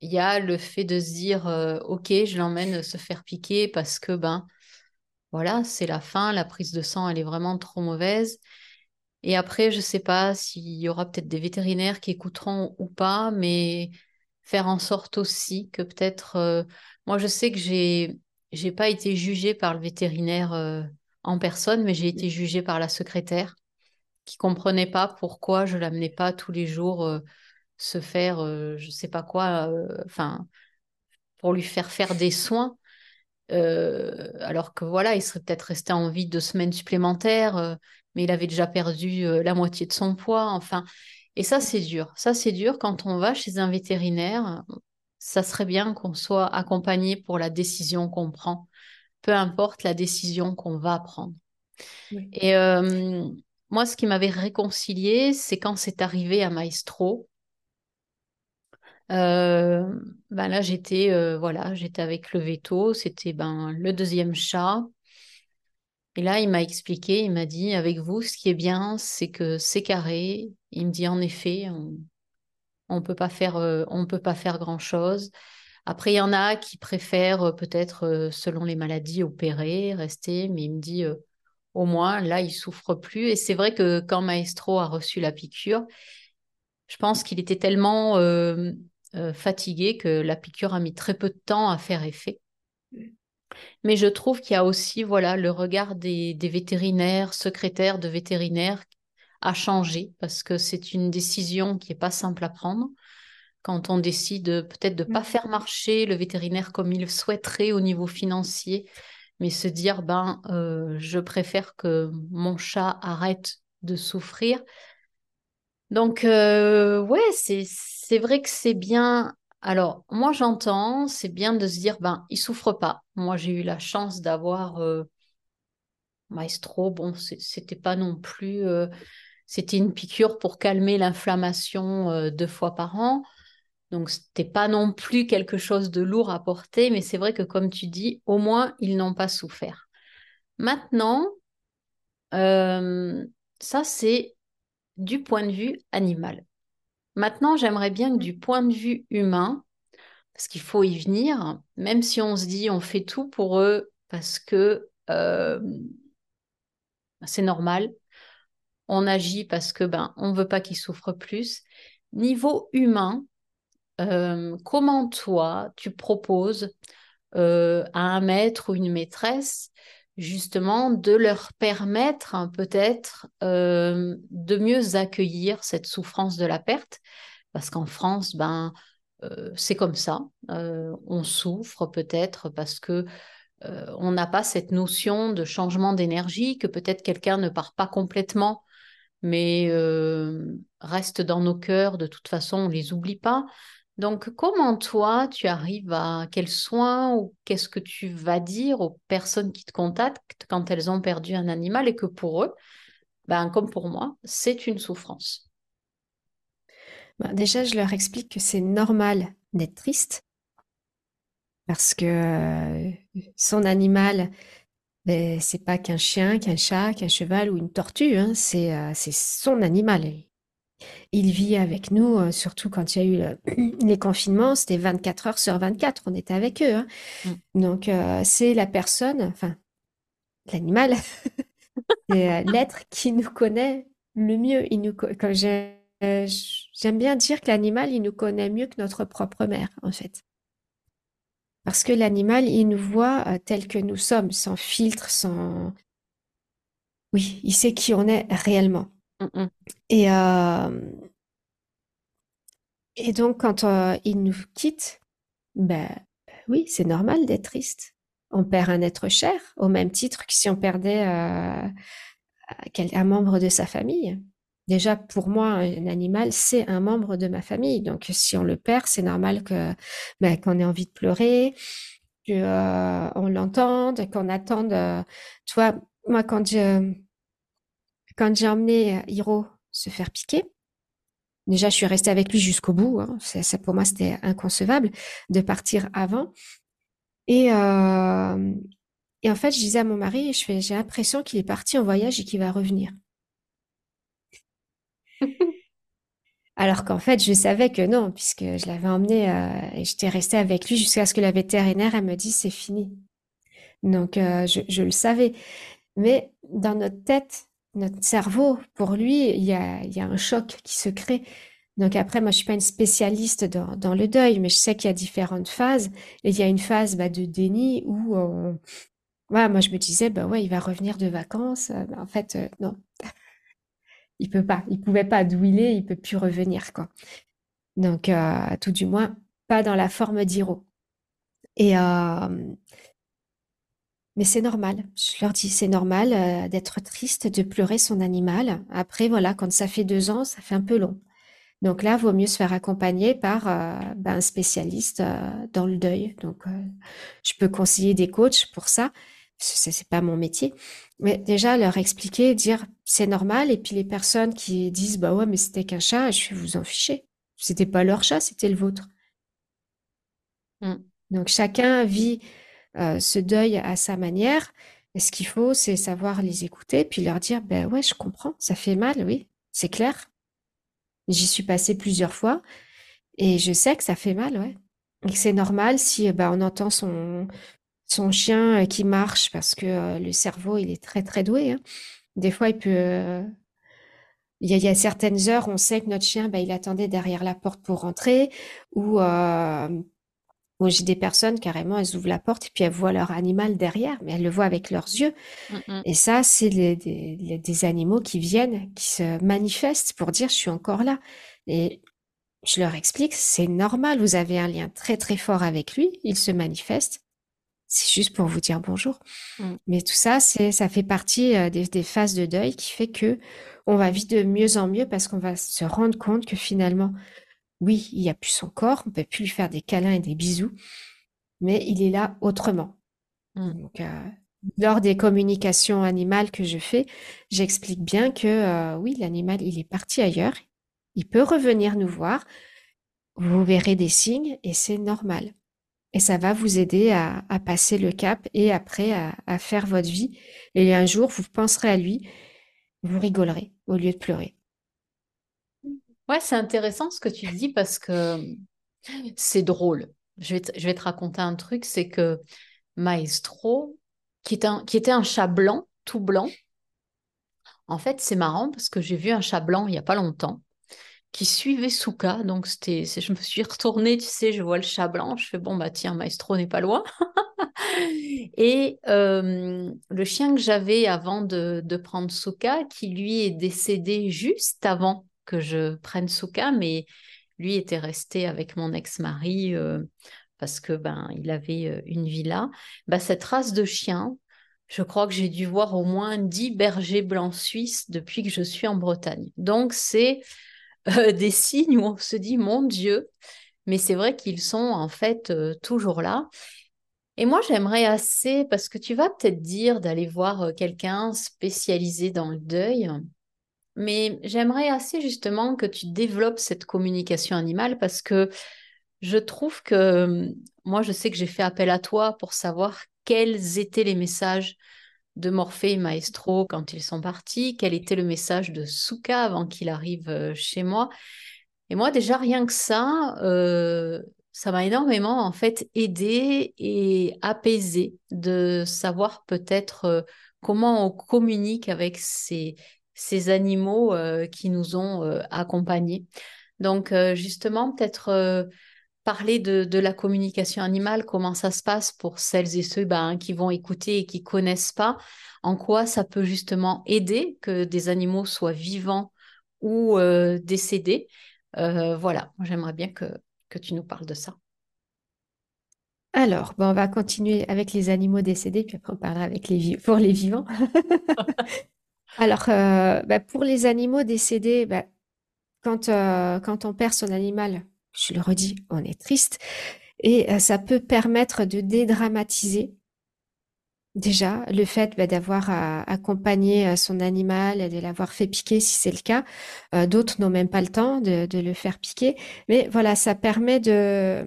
il y a le fait de se dire, euh, ok, je l'emmène se faire piquer parce que ben voilà, c'est la fin, la prise de sang, elle est vraiment trop mauvaise. Et après, je sais pas s'il y aura peut-être des vétérinaires qui écouteront ou pas, mais faire en sorte aussi que peut-être, euh, moi, je sais que j'ai j'ai pas été jugée par le vétérinaire en personne, mais j'ai été jugée par la secrétaire qui comprenait pas pourquoi je l'amenais pas tous les jours euh, se faire, euh, je sais pas quoi, euh, enfin, pour lui faire faire des soins. alors que voilà, il serait peut-être resté en vie deux semaines supplémentaires, mais il avait déjà perdu la moitié de son poids. Enfin, et ça, c'est dur. Ça, c'est dur quand on va chez un vétérinaire. Ça serait bien qu'on soit accompagné pour la décision qu'on prend, peu importe la décision qu'on va prendre. Et moi, ce qui m'avait réconcilié, c'est quand c'est arrivé à Maestro. Euh, ben là, j'étais euh, voilà, j'étais avec le veto, c'était ben le deuxième chat. Et là, il m'a expliqué, il m'a dit avec vous, ce qui est bien, c'est que c'est carré. Il me dit en effet, on on peut pas faire euh, peut pas faire grand chose. Après, il y en a qui préfèrent peut-être selon les maladies opérer, rester, mais il me dit au moins là, il souffre plus. Et c'est vrai que quand Maestro a reçu la piqûre, je pense qu'il était tellement euh, euh, fatigué que la piqûre a mis très peu de temps à faire effet. Mais je trouve qu'il y a aussi voilà le regard des, vétérinaires, secrétaires de vétérinaires a changé parce que c'est une décision qui n'est pas simple à prendre. Quand on décide peut-être de ne pas mm. faire marcher le vétérinaire comme il souhaiterait au niveau financier, mais se dire, ben, euh, je préfère que mon chat arrête de souffrir. Donc, euh, ouais, c'est vrai que c'est bien. Alors, moi, j'entends, c'est bien de se dire, ben, il souffre pas. Moi, j'ai eu la chance d'avoir euh, Maestro. Bon, c'était pas non plus. c'était une piqûre pour calmer l'inflammation deux fois par an. Donc, c'était pas non plus quelque chose de lourd à porter, mais c'est vrai que, comme tu dis, au moins, ils n'ont pas souffert. Maintenant, euh, ça, c'est du point de vue animal. Maintenant, j'aimerais bien que du point de vue humain, parce qu'il faut y venir, même si on se dit on fait tout pour eux parce que euh, c'est normal, on agit parce que ben on veut pas qu'ils souffrent plus. Niveau humain, euh, comment toi, tu proposes euh, à un maître ou une maîtresse justement de leur permettre hein, peut-être euh, de mieux accueillir cette souffrance de la perte. Parce qu'en France ben c'est comme ça. On souffre peut-être parce que on n'a pas cette notion de changement d'énergie que peut-être quelqu'un ne part pas complètement mais reste dans nos cœurs. De toute façon on les oublie pas donc, comment toi, tu arrives à quels soins ou qu'est-ce que tu vas dire aux personnes qui te contactent quand elles ont perdu un animal et que pour eux, ben, comme pour moi, c'est une souffrance? Ben, Déjà, je leur explique que c'est normal d'être triste parce que euh, son animal, ben, c'est pas qu'un chien, qu'un chat, qu'un cheval ou une tortue, hein, c'est euh, son animal. Il vit avec nous, euh, surtout quand il y a eu les confinements, c'était 24 heures sur 24, on était avec eux. Hein. Mm. Donc, euh, c'est la personne, enfin, l'animal, c'est euh, l'être qui nous connaît le mieux. Il nous, j'aime bien dire que l'animal, il nous connaît mieux que notre propre mère, en fait. Parce que l'animal, il nous voit tel que nous sommes, sans filtre, sans... Oui, il sait qui on est réellement. Mm, mm. Et, et donc, quand il nous quitte, ben oui, c'est normal d'être triste. On perd un être cher, au même titre que si on perdait un membre de sa famille. Déjà, pour moi, un animal, c'est un membre de ma famille. Donc, si on le perd, c'est normal que ben, qu'on ait envie de pleurer, que euh, on l'entende, qu'on attende. euh, tu moi, quand je, quand j'ai emmené euh, Hiro se faire piquer, déjà, je suis restée avec lui jusqu'au bout. hein. Ça, pour moi, c'était inconcevable de partir avant. Et, euh, et en fait, je disais à mon mari, je fais, j'ai l'impression qu'il est parti en voyage et qu'il va revenir. Alors qu'en fait, je savais que non, puisque je l'avais emmené euh, et j'étais restée avec lui jusqu'à ce que la vétérinaire, elle me dise, c'est fini. Donc, euh, je, je le savais. Mais dans notre tête, notre cerveau, pour lui, il y a, un choc qui se crée. Donc après, moi, je suis pas une spécialiste dans, le deuil, mais je sais qu'il y a différentes phases. Et il y a une phase bah, de déni où, moi, je me disais, bah ouais, il va revenir de vacances. En fait, euh, non, il peut pas. Il pouvait pas d'où il est, il peut plus revenir, quoi. Donc, euh, tout du moins, pas dans la forme d'Hiro. Et, euh, Mais c'est normal, je leur dis, c'est normal euh, d'être triste, de pleurer son animal. Après, voilà, quand ça fait deux ans, ça fait un peu long. Donc là, vaut mieux se faire accompagner par euh, ben, un spécialiste euh, dans le deuil. Donc, je peux conseiller des coachs pour ça. C'est c'est pas mon métier. Mais déjà, leur expliquer, dire, c'est normal. Et puis les personnes qui disent, bah ouais, mais c'était qu'un chat, je vais vous en ficher. C'était pas leur chat, c'était le vôtre. Mm. Donc chacun vit euh, ce deuil à sa manière. Et ce qu'il faut, c'est savoir les écouter, puis leur dire, ben ouais, je comprends, ça fait mal, oui, c'est clair. J'y suis passée plusieurs fois et je sais que ça fait mal, ouais. Et c'est normal si euh, ben, on entend son, son chien euh, qui marche parce que le cerveau, il est très, très doué. hein. Des fois, il peut... il y a, certaines heures, on sait que notre chien, ben, il attendait derrière la porte pour rentrer ou... Moi, j'ai des personnes, carrément, elles ouvrent la porte et puis elles voient leur animal derrière, mais elles le voient avec leurs yeux. Mm, mm. Et ça, c'est des, animaux qui viennent, qui se manifestent pour dire, je suis encore là. Et je leur explique, c'est normal, vous avez un lien très très fort avec lui, il se manifeste. C'est juste pour vous dire bonjour. Mm. Mais tout ça, c'est, ça fait partie euh, des, des phases de deuil qui fait que on va vivre de mieux en mieux parce qu'on va se rendre compte que finalement, oui, il n'y a plus son corps, on peut plus lui faire des câlins et des bisous, mais il est là autrement. Mm. Donc, euh, lors des communications animales que je fais, j'explique bien que euh, oui, l'animal, il est parti ailleurs, il peut revenir nous voir, vous verrez des signes et c'est normal. Et ça va vous aider à, à passer le cap et après à, à faire votre vie. Et un jour, vous penserez à lui, vous rigolerez au lieu de pleurer. Ouais, c'est intéressant ce que tu dis parce que c'est drôle. Je vais te, raconter un truc, c'est que Maestro, qui était un chat blanc, tout blanc, en fait, c'est marrant parce que j'ai vu un chat blanc il n'y a pas longtemps qui suivait Souka. Donc, c'était, je me suis retournée, tu sais, je vois le chat blanc, je fais bon, bah tiens, Maestro n'est pas loin. Et euh, le chien que j'avais avant de, de prendre Souka, qui lui est décédé juste avant que je prenne Souka, mais lui était resté avec mon ex-mari euh, parce que ben il avait euh, une villa. Bah, cette race de chien, je crois que j'ai dû voir au moins 10 bergers blancs suisses depuis que je suis en Bretagne. Donc c'est euh, des signes où on se dit mon Dieu, mais c'est vrai qu'ils sont en fait toujours là. Et moi, j'aimerais assez, parce que tu vas peut-être dire d'aller voir quelqu'un spécialisé dans le deuil, mais j'aimerais assez justement que tu développes cette communication animale parce que je trouve que euh, moi, je sais que j'ai fait appel à toi pour savoir quels étaient les messages de Morphée et Maestro quand ils sont partis, quel était le message de Souka avant qu'il arrive chez moi. Et moi, déjà, rien que ça, ça m'a énormément en fait aidé et apaisé de savoir peut-être comment on communique avec ces, ces animaux euh, qui nous ont euh, accompagnés. Donc, euh, justement, peut-être parler de, de la communication animale, comment ça se passe pour celles et ceux ben, qui vont écouter et qui connaissent pas, en quoi ça peut justement aider que des animaux soient vivants ou euh, décédés. Euh, voilà, j'aimerais bien que, que tu nous parles de ça. Alors, bon, on va continuer avec les animaux décédés, puis après on parlera avec les pour les vivants. Alors, euh, bah, pour les animaux décédés, bah, quand, euh, quand on perd son animal, je le redis, on est triste. Et euh, ça peut permettre de dédramatiser déjà le fait bah, d'avoir accompagné son animal et de l'avoir fait piquer si c'est le cas. D'autres n'ont même pas le temps de, de le faire piquer. Mais voilà, ça permet d'avoir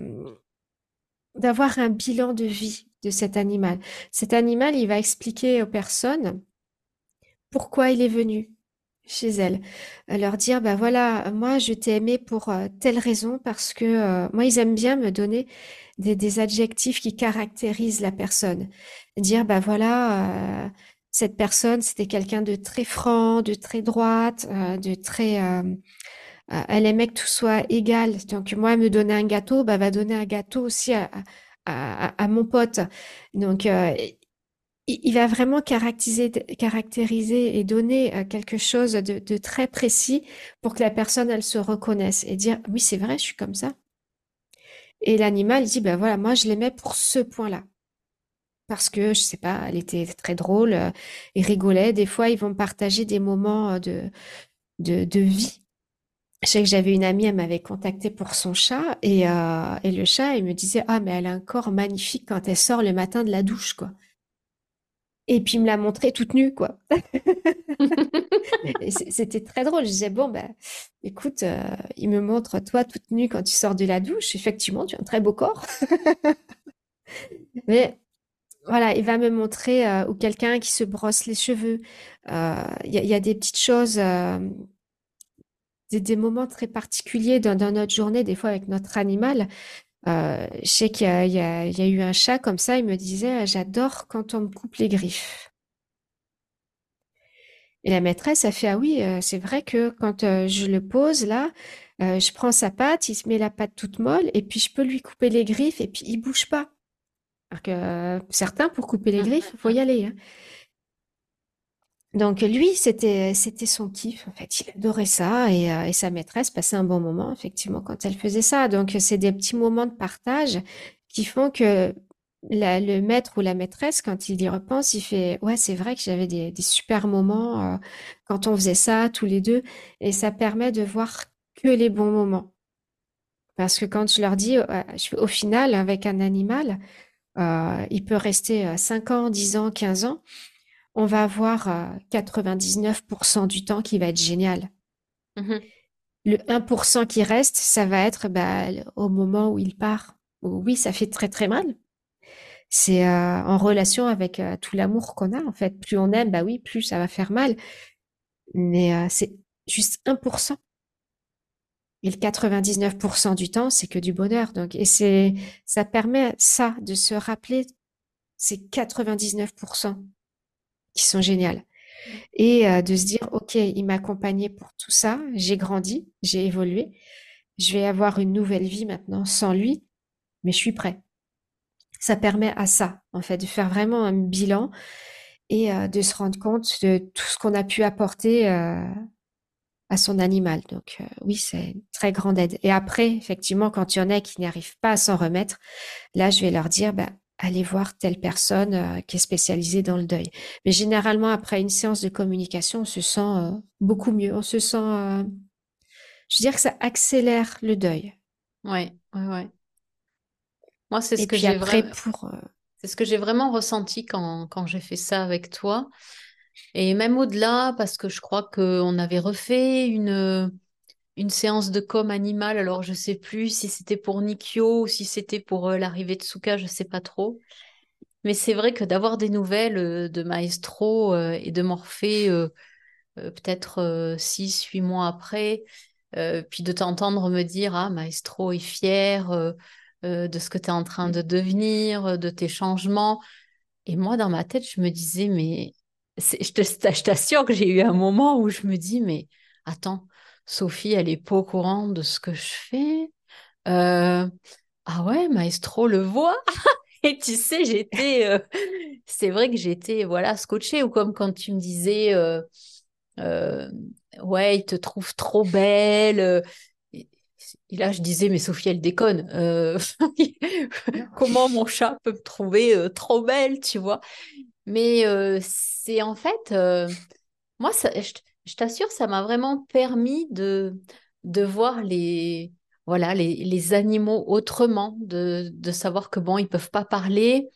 un bilan de vie de cet animal. Cet animal, il va expliquer aux personnes pourquoi il est venu chez elles. Euh, Leur dire, bah voilà, moi je t'ai aimé pour euh, telle raison parce que euh, moi ils aiment bien me donner des, adjectifs qui caractérisent la personne. Dire, bah voilà, euh, cette personne c'était quelqu'un de très franc, de très droite, de très... elle aimait que tout soit égal. Donc moi, elle me donnait un gâteau, bah va donner un gâteau aussi à, mon pote. Il va vraiment caractériser, et donner euh, quelque chose de, très précis pour que la personne, elle se reconnaisse et dire, oui, c'est vrai, je suis comme ça. Et l'animal, dit, ben voilà, moi, je l'aimais pour ce point-là. Parce que, je sais pas, elle était très drôle, euh, il rigolait. Des fois, ils vont partager des moments euh, de, de, vie. Je sais que j'avais une amie, elle m'avait contacté pour son chat et, et le chat, il me disait, ah, mais elle a un corps magnifique quand elle sort le matin de la douche, quoi. Et puis, il me l'a montré toute nue, quoi. C'était très drôle. Je disais, bon, ben, écoute, euh, il me montre toi toute nue quand tu sors de la douche. Effectivement, tu as un très beau corps. Mais voilà, il va me montrer, euh, ou quelqu'un qui se brosse les cheveux. Euh, Il y, a il y a des petites choses, euh, des, des moments très particuliers dans, dans notre journée, des fois avec notre animal. Euh, je sais qu'il y a, il y a- il y a eu un chat comme ça, il me disait, j'adore quand on me coupe les griffes. Et la maîtresse a fait, ah oui, euh, c'est vrai que quand euh, je le pose là, je prends sa patte, il se met la patte toute molle, et puis je peux lui couper les griffes, et puis il bouge pas. Alors que certains, pour couper les griffes, faut y aller. hein. Donc lui, c'était c'était son kiff. En fait, il adorait ça, et, euh, et sa maîtresse passait un bon moment, effectivement, quand elle faisait ça. Donc c'est des petits moments de partage qui font que le maître ou la maîtresse, quand il y repense, il fait, ouais, c'est vrai que j'avais des, des super moments euh, quand on faisait ça tous les deux, et ça permet de voir que les bons moments. Parce que quand je leur dis, au final, avec un animal, euh, il peut rester euh, 5 ans, 10 ans, 15 ans, on va avoir euh, 99% du temps qui va être génial. Mhm. Le 1% qui reste, ça va être bah, au moment où il part. Oui, ça fait très très mal. C'est euh, en relation avec euh, tout l'amour qu'on a, en fait. Plus on aime, bah oui, plus ça va faire mal. Mais euh, c'est juste 1%. Et le 99% du temps, c'est que du bonheur. Donc, et c'est, ça permet ça, de se rappeler ces 99% qui sont géniales. Et euh, de se dire, OK, il m'a accompagné pour tout ça, j'ai grandi, j'ai évolué, je vais avoir une nouvelle vie maintenant sans lui, mais je suis prêt. Ça permet à ça, en fait, de faire vraiment un bilan et euh, de se rendre compte de tout ce qu'on a pu apporter euh, à son animal. Donc euh, oui, c'est une très grande aide. Et après, effectivement, quand il y en a qui n'arrivent pas à s'en remettre, là, je vais leur dire, bah, allez voir telle personne euh, qui est spécialisée dans le deuil. Mais généralement, après une séance de communication, on se sent euh, beaucoup mieux. On se sent, euh, je veux dire que ça accélère le deuil. Ouais, ouais, ouais. Moi, c'est ce Et que puis j'ai après, vraiment, pour... c'est ce que j'ai vraiment ressenti quand, quand j'ai fait ça avec toi. Et même au-delà, parce que je crois qu'on avait refait une, une séance de com animale. Alors, je sais plus si c'était pour Nikio ou si c'était pour euh, l'arrivée de Souka, je sais pas trop. Mais c'est vrai que d'avoir des nouvelles euh, de Maestro euh, et de Morphée, peut-être euh, six, huit mois après, puis de t'entendre me dire, ah, Maestro est fier de ce que tu es en train de devenir, de tes changements. Et moi, dans ma tête, je me disais, mais je t'assure que j'ai eu un moment où je me dis, mais attends, Sophie, elle est pas au courant de ce que je fais. Euh, ah ouais, Maestro le voit. Et tu sais, j'étais, euh, c'est vrai que j'étais, voilà, scotchée. Ou comme quand tu me disais, euh, ouais, il te trouve trop belle. Et là, je disais, mais Sophie, elle déconne. Comment mon chat peut me trouver trop belle, tu vois? Mais c'est en fait, Moi, ça, je t'assure, ça m'a vraiment permis de, voir les, voilà, les, animaux autrement, de, savoir que bon, ils peuvent pas parler,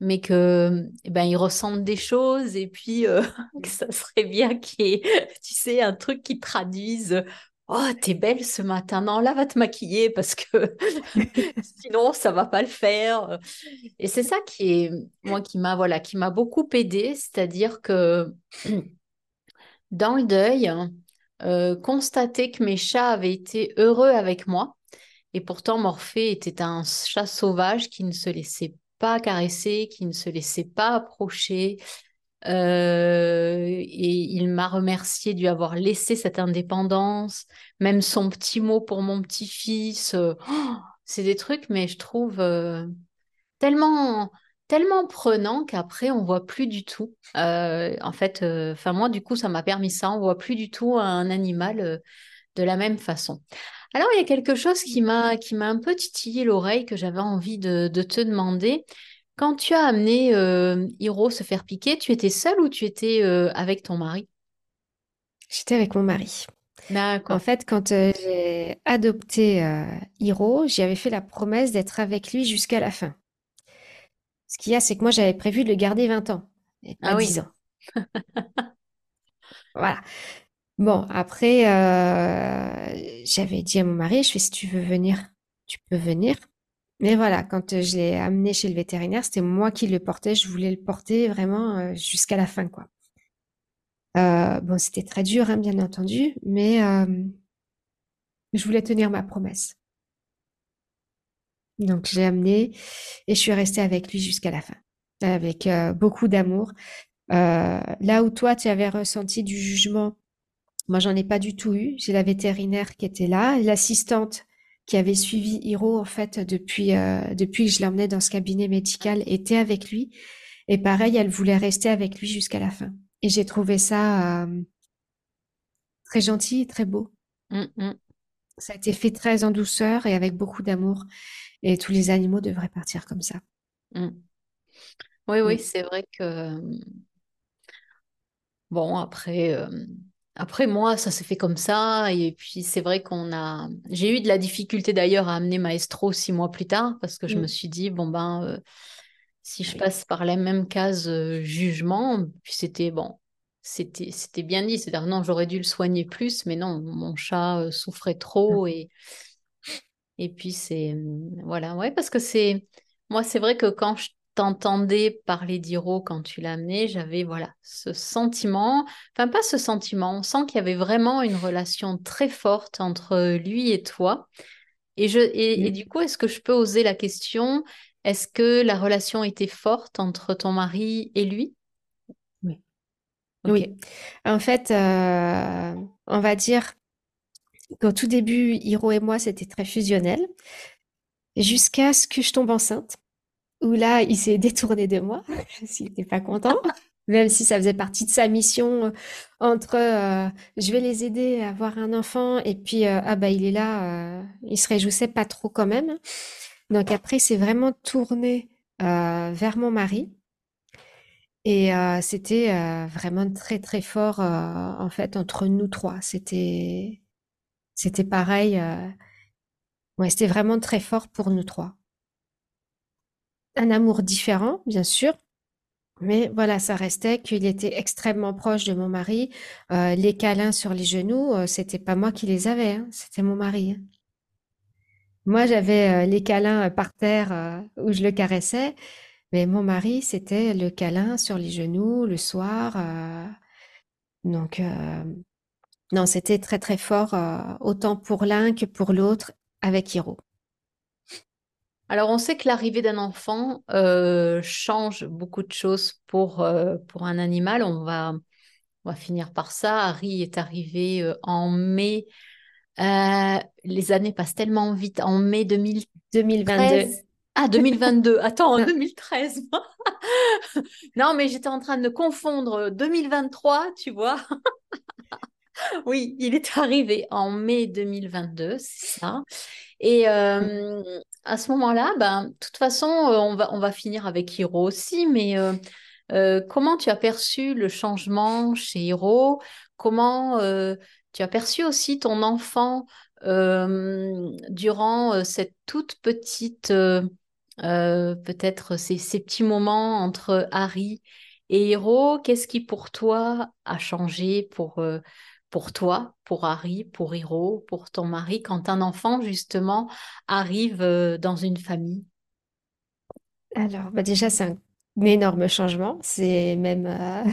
mais que eh ben, ils ressentent des choses et puis euh, que ça serait bien qu'il y ait, tu sais, un truc qui traduise. Oh, t'es belle ce matin. Non, là, va te maquiller parce que sinon, ça va pas le faire. Et c'est ça qui est, moi, qui m'a, voilà, qui m'a beaucoup aidée, c'est-à-dire que dans le deuil, euh, constater que mes chats avaient été heureux avec moi. Et pourtant, Morphée était un chat sauvage qui ne se laissait pas caresser, qui ne se laissait pas approcher. Euh, et il m'a remercié lui avoir laissé cette indépendance, même son petit mot pour mon petit-fils. oh, c'est des trucs, mais je trouve euh, tellement, tellement prenant qu'après, on voit plus du tout. Euh, en fait, euh, enfin moi, du coup, ça m'a permis ça. On voit plus du tout un animal euh, de la même façon. Alors, il y a quelque chose qui m'a qui m'a un peu titillé l'oreille que j'avais envie de, de te demander. Quand tu as amené euh, Hiro se faire piquer, tu étais seule ou tu étais euh, avec ton mari? J'étais avec mon mari. En fait, quand euh, j'ai adopté Hiro, j'avais fait la promesse d'être avec lui jusqu'à la fin. Ce qu'il y a, c'est que moi, j'avais prévu de le garder 20 ans et pas Ah 10 oui. ans. Voilà. Bon, après, euh, j'avais dit à mon mari, je fais, si tu veux venir, tu peux venir. Mais voilà, quand euh, je l'ai amené chez le vétérinaire, c'était moi qui le portais. Je voulais le porter vraiment euh, jusqu'à la fin, quoi. Euh, bon, c'était très dur, hein, bien entendu, mais euh, je voulais tenir ma promesse. Donc, je l'ai amené et je suis restée avec lui jusqu'à la fin, avec euh, beaucoup d'amour. Euh, là où toi, tu avais ressenti du jugement, moi, j'en ai pas du tout eu. J'ai la vétérinaire qui était là, l'assistante qui avait suivi Hiro, en fait, depuis, euh, depuis que je l'emmenais dans ce cabinet médical, était avec lui. Et pareil, elle voulait rester avec lui jusqu'à la fin. Et j'ai trouvé ça très gentil et très beau. Mm, mm, Ça a été fait très en douceur et avec beaucoup d'amour. Et tous les animaux devraient partir comme ça. mm. Oui, oui, Mm. c'est vrai que bon, après, euh, après moi, ça s'est fait comme ça. Et puis, c'est vrai qu'on a. J'ai eu de la difficulté d'ailleurs à amener Maestro six mois plus tard parce que je me Mm. suis dit, bon, ben, euh, si Ah je oui. passe par la même case euh, jugement, puis c'était bon. C'était, c'était bien dit, c'est-à-dire non, j'aurais dû le soigner plus, mais non, mon chat euh, souffrait trop et, Et puis c'est hum, voilà, ouais, parce que c'est moi, c'est vrai que quand je t'entendais parler d'Hiro quand tu l'as amené, j'avais voilà ce sentiment, enfin pas ce sentiment, on sent qu'il y avait vraiment une relation très forte entre lui et toi. Et je et, et du coup, est-ce que je peux oser la question, est-ce que la relation était forte entre ton mari et lui? Oui. Oui. En fait, euh, on va dire qu'au tout début, Hiro et moi, c'était très fusionnel. Jusqu'à ce que je tombe enceinte, où là, il s'est détourné de moi, s'il n'était pas content, même si ça faisait partie de sa mission euh, entre euh, je vais les aider à avoir un enfant et puis euh, ah bah il est là, il se réjouissait pas trop quand même. Donc après, c'est vraiment tourné vers mon mari et c'était vraiment très très fort en fait entre nous trois. C'était c'était pareil, euh, ouais, c'était vraiment très fort pour nous trois. Un amour différent, bien sûr, Mais voilà, ça restait qu'il était extrêmement proche de mon mari. Euh, les câlins sur les genoux, euh, c'était pas moi qui les avais, hein, c'était mon mari. hein. Moi, j'avais euh, les câlins par terre où je le caressais, mais mon mari, c'était le câlin sur les genoux le soir. donc, non, c'était très très fort, euh, autant pour l'un que pour l'autre avec Hiro. Alors, on sait que l'arrivée d'un enfant euh, change beaucoup de choses pour, euh, pour un animal. On va On va finir par ça. Harry est arrivé en mai. Les années passent tellement vite. En mai 2022. 2013. Ah, 2022. Attends, en Non, 2013. Non, mais j'étais en train de confondre 2023, tu vois. Oui, il est arrivé en mai 2022, c'est ça. Et euh, à ce moment-là, ben, de toute façon, euh, on va, on va finir avec Hiro aussi, mais euh, Euh, comment tu as perçu le changement chez Hiro? Comment tu as perçu aussi ton enfant durant cette toute petite, peut-être ces, ces petits moments entre Harry et Hiro? Qu'est-ce qui pour toi a changé pour, pour toi, pour Harry, pour Hiro, pour ton mari, quand un enfant justement arrive euh, dans une famille? Alors, bah déjà, c'est un énorme changement. C'est même, euh,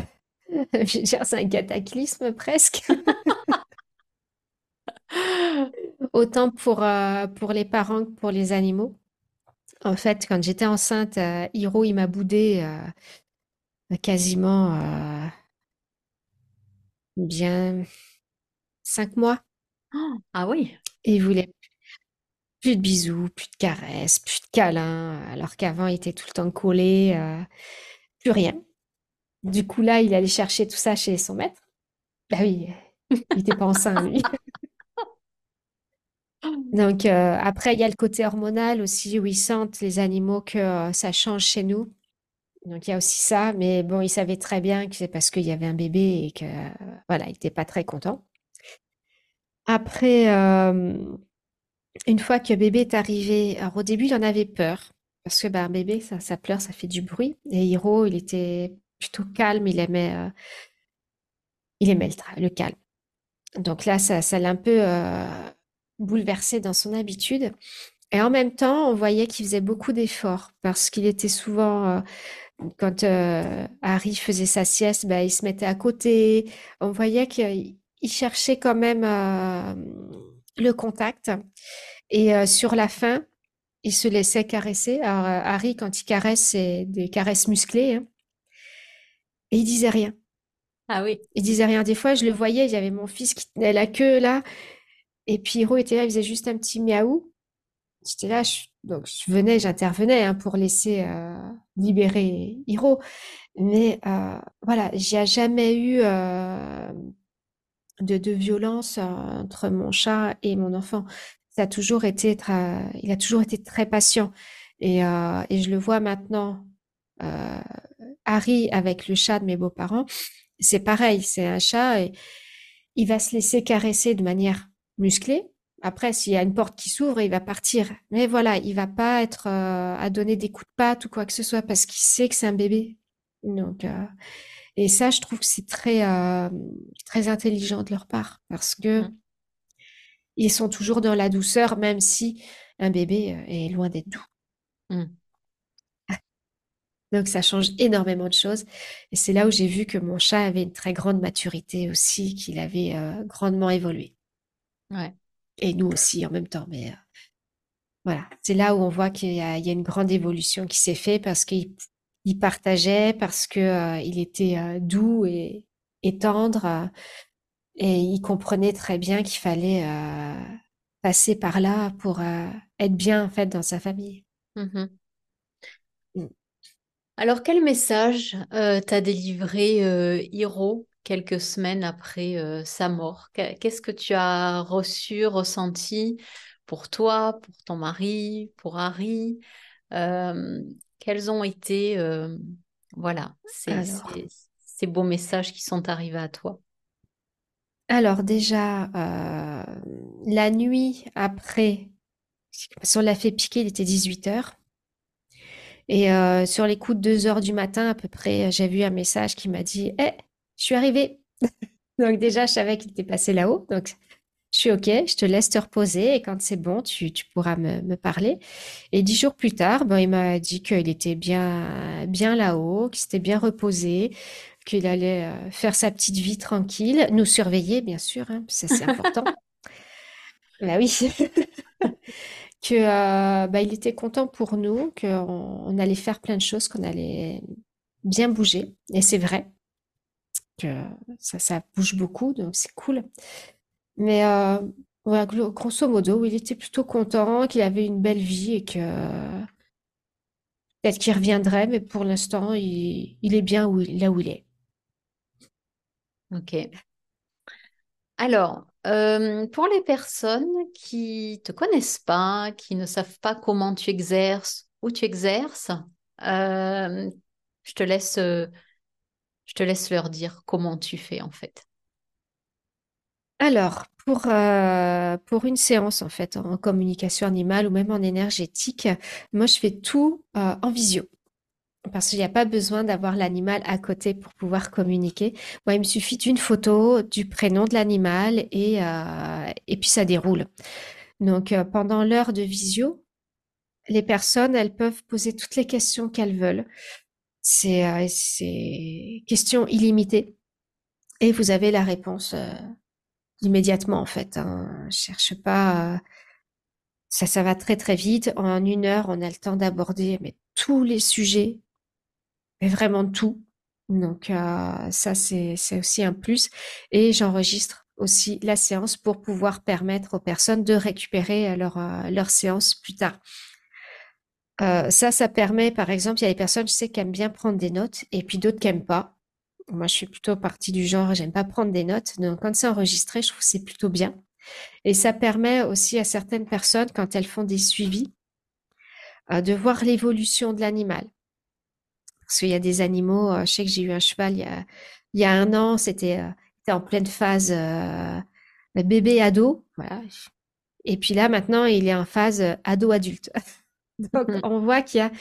je veux c'est un cataclysme presque. Autant pour, euh, pour les parents que pour les animaux. En fait, quand j'étais enceinte, Hiro, il m'a boudé quasiment bien cinq mois. Ah oui, Et il voulait plus de bisous, plus de caresses, plus de câlins, alors qu'avant, il était tout le temps collé, euh, plus rien. Du coup, là, il allait chercher tout ça chez son maître. Bah oui, il n'était pas enceint, lui. Donc, euh, après, il y a le côté hormonal aussi, où ils sentent, les animaux, que euh, ça change chez nous. Donc, il y a aussi ça. Mais bon, il savait très bien que c'est parce qu'il y avait un bébé et que, euh, voilà, il n'était pas très content. Après, euh, une fois que bébé est arrivé, alors au début, il en avait peur. Parce que, bah, bébé, ça, pleure, ça fait du bruit. Et Hiro, il était plutôt calme, il aimait, euh, il aimait le, le calme. Donc là, ça, l'a un peu euh, bouleversé dans son habitude. Et en même temps, on voyait qu'il faisait beaucoup d'efforts parce qu'il était souvent, quand Harry faisait sa sieste, bah, il se mettait à côté. On voyait qu'il il cherchait quand même euh, le contact. Et euh, sur la fin, il se laissait caresser. Alors, euh, Harry, quand il caresse, c'est des caresses musclées, hein, et il disait rien. ah oui. Il disait rien. Des fois, je le voyais, il y avait mon fils qui tenait la queue là, et puis Hiro était là, il faisait juste un petit miaou. J'étais là, je- donc je venais, j'intervenais hein, pour laisser euh, libérer Hiro. Mais euh, voilà, j'y a jamais eu euh, de, de violence euh, entre mon chat et mon enfant. Ça a toujours été, tra- il a toujours été très patient. Et, euh, et je le vois maintenant, euh, Harry avec le chat de mes beaux-parents, c'est pareil, c'est un chat et il va se laisser caresser de manière musclée. Après, s'il y a une porte qui s'ouvre, il va partir. Mais voilà, il va pas être euh, à donner des coups de patte ou quoi que ce soit parce qu'il sait que c'est un bébé. Donc, euh, et ça, je trouve que c'est très, euh, très intelligent de leur part parce que Mm, ils sont toujours dans la douceur, même si un bébé euh, est loin d'être doux. mm, Donc, ça change énormément de choses. Et c'est là où j'ai vu que mon chat avait une très grande maturité aussi, qu'il avait euh, grandement évolué. ouais. Et nous aussi en même temps. Mais euh, voilà, c'est là où on voit qu'il y y a une grande évolution qui s'est faite parce qu'il il partageait, parce que euh, il était euh, doux et, et tendre, euh, et il comprenait très bien qu'il fallait passer par là pour être bien en fait dans sa famille. Mhm. Mm. Alors, quel message t'a délivré Hiro quelques semaines après sa mort? Que- Qu'est-ce que tu as reçu, ressenti pour toi, pour ton mari, pour Harry? Euh, quels ont été, euh, voilà, ces, Alors, ces, ces beaux messages qui sont arrivés à toi? alors déjà, euh, la nuit après, qu'on l'a fait piquer, il était 18 heures. Et euh, sur les coups de 2 heures du matin à peu près, j'ai vu un message qui m'a dit, Eh, je suis arrivée. Donc déjà, je savais qu'il était passé là-haut. Donc, je suis OK, je te laisse te reposer et quand c'est bon, tu, tu pourras me, me parler. Et dix jours plus tard, ben, il m'a dit qu'il était bien, bien là-haut, qu'il s'était bien reposé, qu'il allait euh, faire sa petite vie tranquille, nous surveiller, bien sûr, hein, ça c'est important. Bah oui, que euh, bah, il était content pour nous, qu'on on allait faire plein de choses, qu'on allait bien bouger. Et c'est vrai que ça, ça bouge beaucoup, donc c'est cool. Mais euh, grosso modo, il était plutôt content, qu'il avait une belle vie et que peut-être qu'il reviendrait, mais pour l'instant, il, est bien où, là où il est. Ok. Alors, euh, pour les personnes qui te connaissent pas, qui ne savent pas comment tu exerces, où tu exerces, euh, je te laisse je te laisse leur dire comment tu fais en fait. Alors, pour, euh, pour une séance, en fait, en communication animale ou même en énergétique, moi, je fais tout euh, en visio. Parce qu'il n'y a pas besoin d'avoir l'animal à côté pour pouvoir communiquer. Moi, il me suffit d'une photo, du prénom de l'animal et, euh, et puis ça déroule. Donc, pendant l'heure de visio, les personnes, elles peuvent poser toutes les questions qu'elles veulent. C'est euh, questions illimitées. Et vous avez la réponse immédiatement en fait. Hein. cherche pas. Euh, ça, ça va très très vite. En une heure, on a le temps d'aborder mais tous les sujets, mais vraiment tout. Donc euh, ça c'est aussi un plus. Et j'enregistre aussi la séance pour pouvoir permettre aux personnes de récupérer leur euh, leur séance plus tard. ça, ça permet, par exemple, il y a des personnes, je sais, qui aiment bien prendre des notes, et puis d'autres qui n'aiment pas. Moi, je suis plutôt partie du genre, j'aime pas prendre des notes. Donc, quand c'est enregistré, je trouve que c'est plutôt bien. Et ça permet aussi à certaines personnes, quand elles font des suivis, euh, de voir l'évolution de l'animal. Parce qu'il y a des animaux, euh, je sais que j'ai eu un cheval il y a, il y a un an, c'était euh, en pleine phase bébé-ado. Voilà. Et puis là, maintenant, il est en phase ado-adulte. Donc, mmh. on voit qu'il y a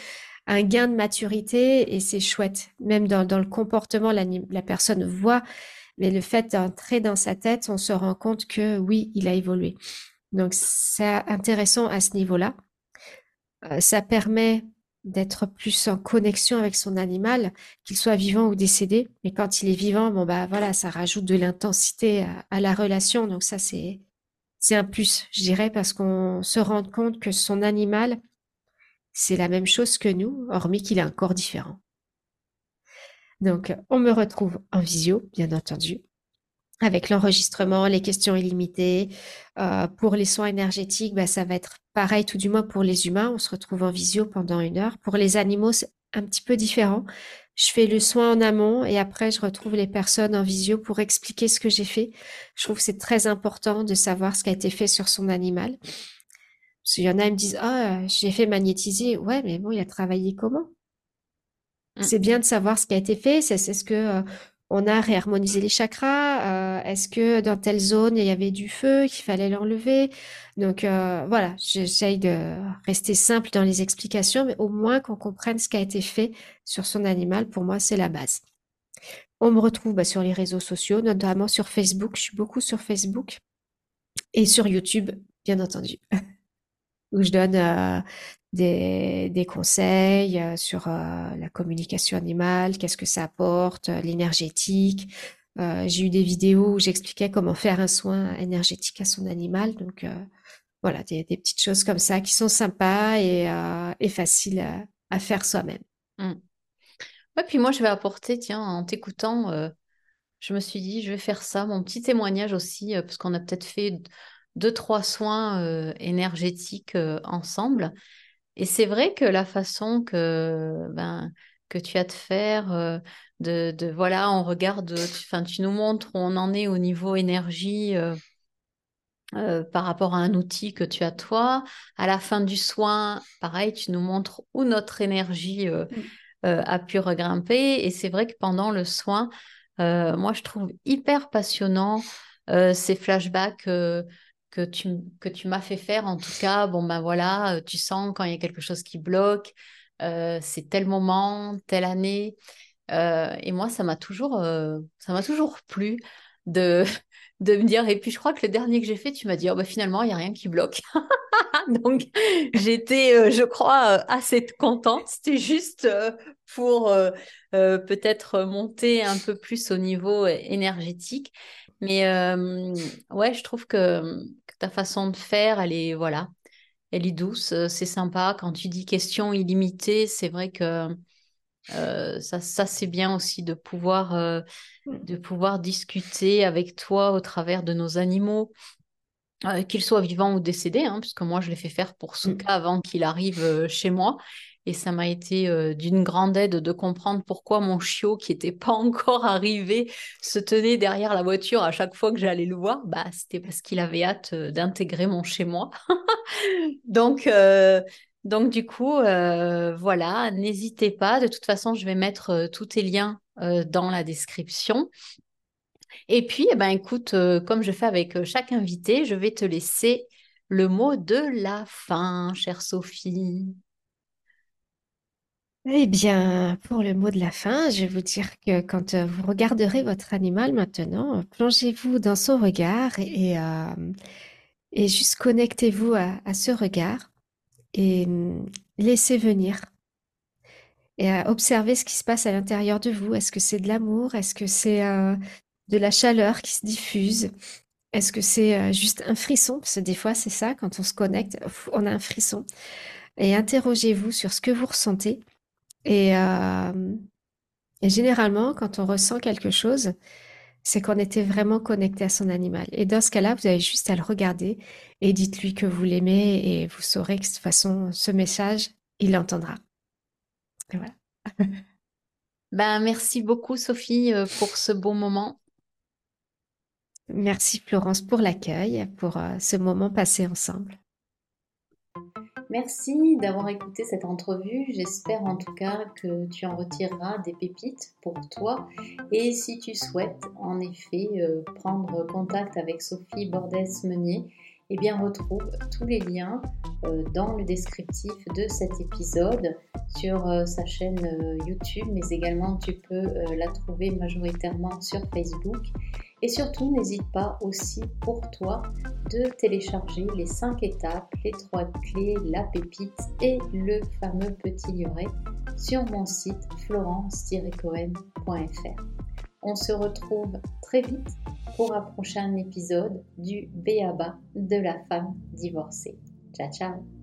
un gain de maturité et c'est chouette. Même dans, le comportement, la, personne voit, mais le fait d'entrer dans sa tête, on se rend compte que oui, il a évolué. Donc c'est intéressant à ce niveau-là. Euh, ça permet d'être plus en connexion avec son animal, qu'il soit vivant ou décédé. Mais quand il est vivant, bon bah voilà, ça rajoute de l'intensité à, à, la relation. Donc ça c'est c'est un plus, je dirais, parce qu'on se rend compte que son animal c'est la même chose que nous, hormis qu'il a un corps différent. Donc, on me retrouve en visio, bien entendu, avec l'enregistrement, les questions illimitées. Euh, pour les soins énergétiques, bah, ça va être pareil, tout du moins pour les humains. On se retrouve en visio pendant une heure. Pour les animaux, c'est un petit peu différent. Je fais le soin en amont et après, je retrouve les personnes en visio pour expliquer ce que j'ai fait. Je trouve que c'est très important de savoir ce qui a été fait sur son animal. Parce qu'il y en a, ils me disent, ah, j'ai fait magnétiser. Ouais, mais bon, il a travaillé comment? Mmh. C'est bien de savoir ce qui a été fait. C'est ce que euh, on a réharmonisé les chakras. Euh, est-ce que dans telle zone il y avait du feu qu'il fallait l'enlever? Donc euh, voilà, j'essaye de rester simple dans les explications, mais au moins qu'on comprenne ce qui a été fait sur son animal. Pour moi, c'est la base. On me retrouve bah, sur les réseaux sociaux, notamment sur Facebook. Je suis beaucoup sur Facebook et sur YouTube, bien entendu. où je donne euh, des, des, conseils euh, sur euh, la communication animale, qu'est-ce que ça apporte, l'énergétique. j'ai eu des vidéos où j'expliquais comment faire un soin énergétique à son animal. Donc voilà, des, petites choses comme ça qui sont sympas et, et faciles à, à faire soi-même. Mmh. Ouais, puis moi, je vais apporter, tiens, en t'écoutant, je me suis dit, je vais faire ça, mon petit témoignage aussi, parce qu'on a peut-être fait deux, trois soins euh, énergétiques euh, ensemble. Et c'est vrai que la façon que, ben, que tu as de faire, euh, de, de, voilà, on regarde, tu, tu nous montres où on en est au niveau énergie par rapport à un outil que tu as toi. À la fin du soin, pareil, tu nous montres où notre énergie mmh. a pu regrimper. Et c'est vrai que pendant le soin, moi, je trouve hyper passionnant ces flashbacks que tu, que tu m'as fait faire. En tout cas, bon, ben voilà, euh, tu sens quand il y a quelque chose qui bloque, euh, c'est tel moment, telle année. Euh, et moi, ça m'a toujours, ça m'a toujours plu de, de me dire. Et puis, je crois que le dernier que j'ai fait, tu m'as dit, oh, bah, finalement, il n'y a rien qui bloque. Donc, j'étais, je crois, assez contente. C'était juste pour peut-être monter un peu plus au niveau énergétique. Mais ouais, je trouve que, ta façon de faire, elle est, voilà, elle est douce, c'est sympa. Quand tu dis question illimitée, c'est vrai que ça, ça c'est bien aussi de pouvoir, mmh. de pouvoir discuter avec toi au travers de nos animaux. qu'ils soient vivants ou décédés, hein, puisque moi je l'ai fait faire pour mmh. cas avant qu'il arrive chez moi. Et ça m'a été euh, d'une grande aide de comprendre pourquoi mon chiot, qui n'était pas encore arrivé, se tenait derrière la voiture à chaque fois que j'allais le voir. Bah, c'était parce qu'il avait hâte euh, d'intégrer mon chez moi. Donc, euh, Donc du coup, voilà, n'hésitez pas. De toute façon, je vais mettre tous tes liens dans la description. Et puis, eh ben, écoute, comme je fais avec chaque invité, je vais te laisser le mot de la fin, chère Sophie. Eh bien, pour le mot de la fin, je vais vous dire que quand vous regarderez votre animal maintenant, plongez-vous dans son regard et, et juste connectez-vous à, ce regard et hum, laissez venir. Et observez ce qui se passe à l'intérieur de vous. Est-ce que c'est de l'amour? Est-ce que c'est de la chaleur qui se diffuse? Est-ce que c'est juste un frisson? Parce que des fois, c'est ça, quand on se connecte, on a un frisson. Et interrogez-vous sur ce que vous ressentez. Et, et généralement, quand on ressent quelque chose, c'est qu'on était vraiment connecté à son animal. Et dans ce cas-là, vous avez juste à le regarder et dites-lui que vous l'aimez et vous saurez que de toute façon, ce message, il l'entendra. voilà. ben, merci beaucoup, Sophie, euh, pour ce beau moment. Merci, Florence, pour l'accueil, pour euh, ce moment passé ensemble. Merci d'avoir écouté cette entrevue. J'espère en tout cas que tu en retireras des pépites pour toi. Et si tu souhaites en effet euh, prendre contact avec Sophie Bordès-Meunier, eh bien retrouve tous les liens euh, dans le descriptif de cet épisode sur euh, sa chaîne YouTube, mais également tu peux la trouver majoritairement sur Facebook. Et surtout, n'hésite pas aussi pour toi de télécharger les 5 étapes, les 3 clés, la pépite et le fameux petit livret sur mon site florence-cohen.fr. On se retrouve très vite pour un prochain épisode du Béaba de la femme divorcée. Ciao ciao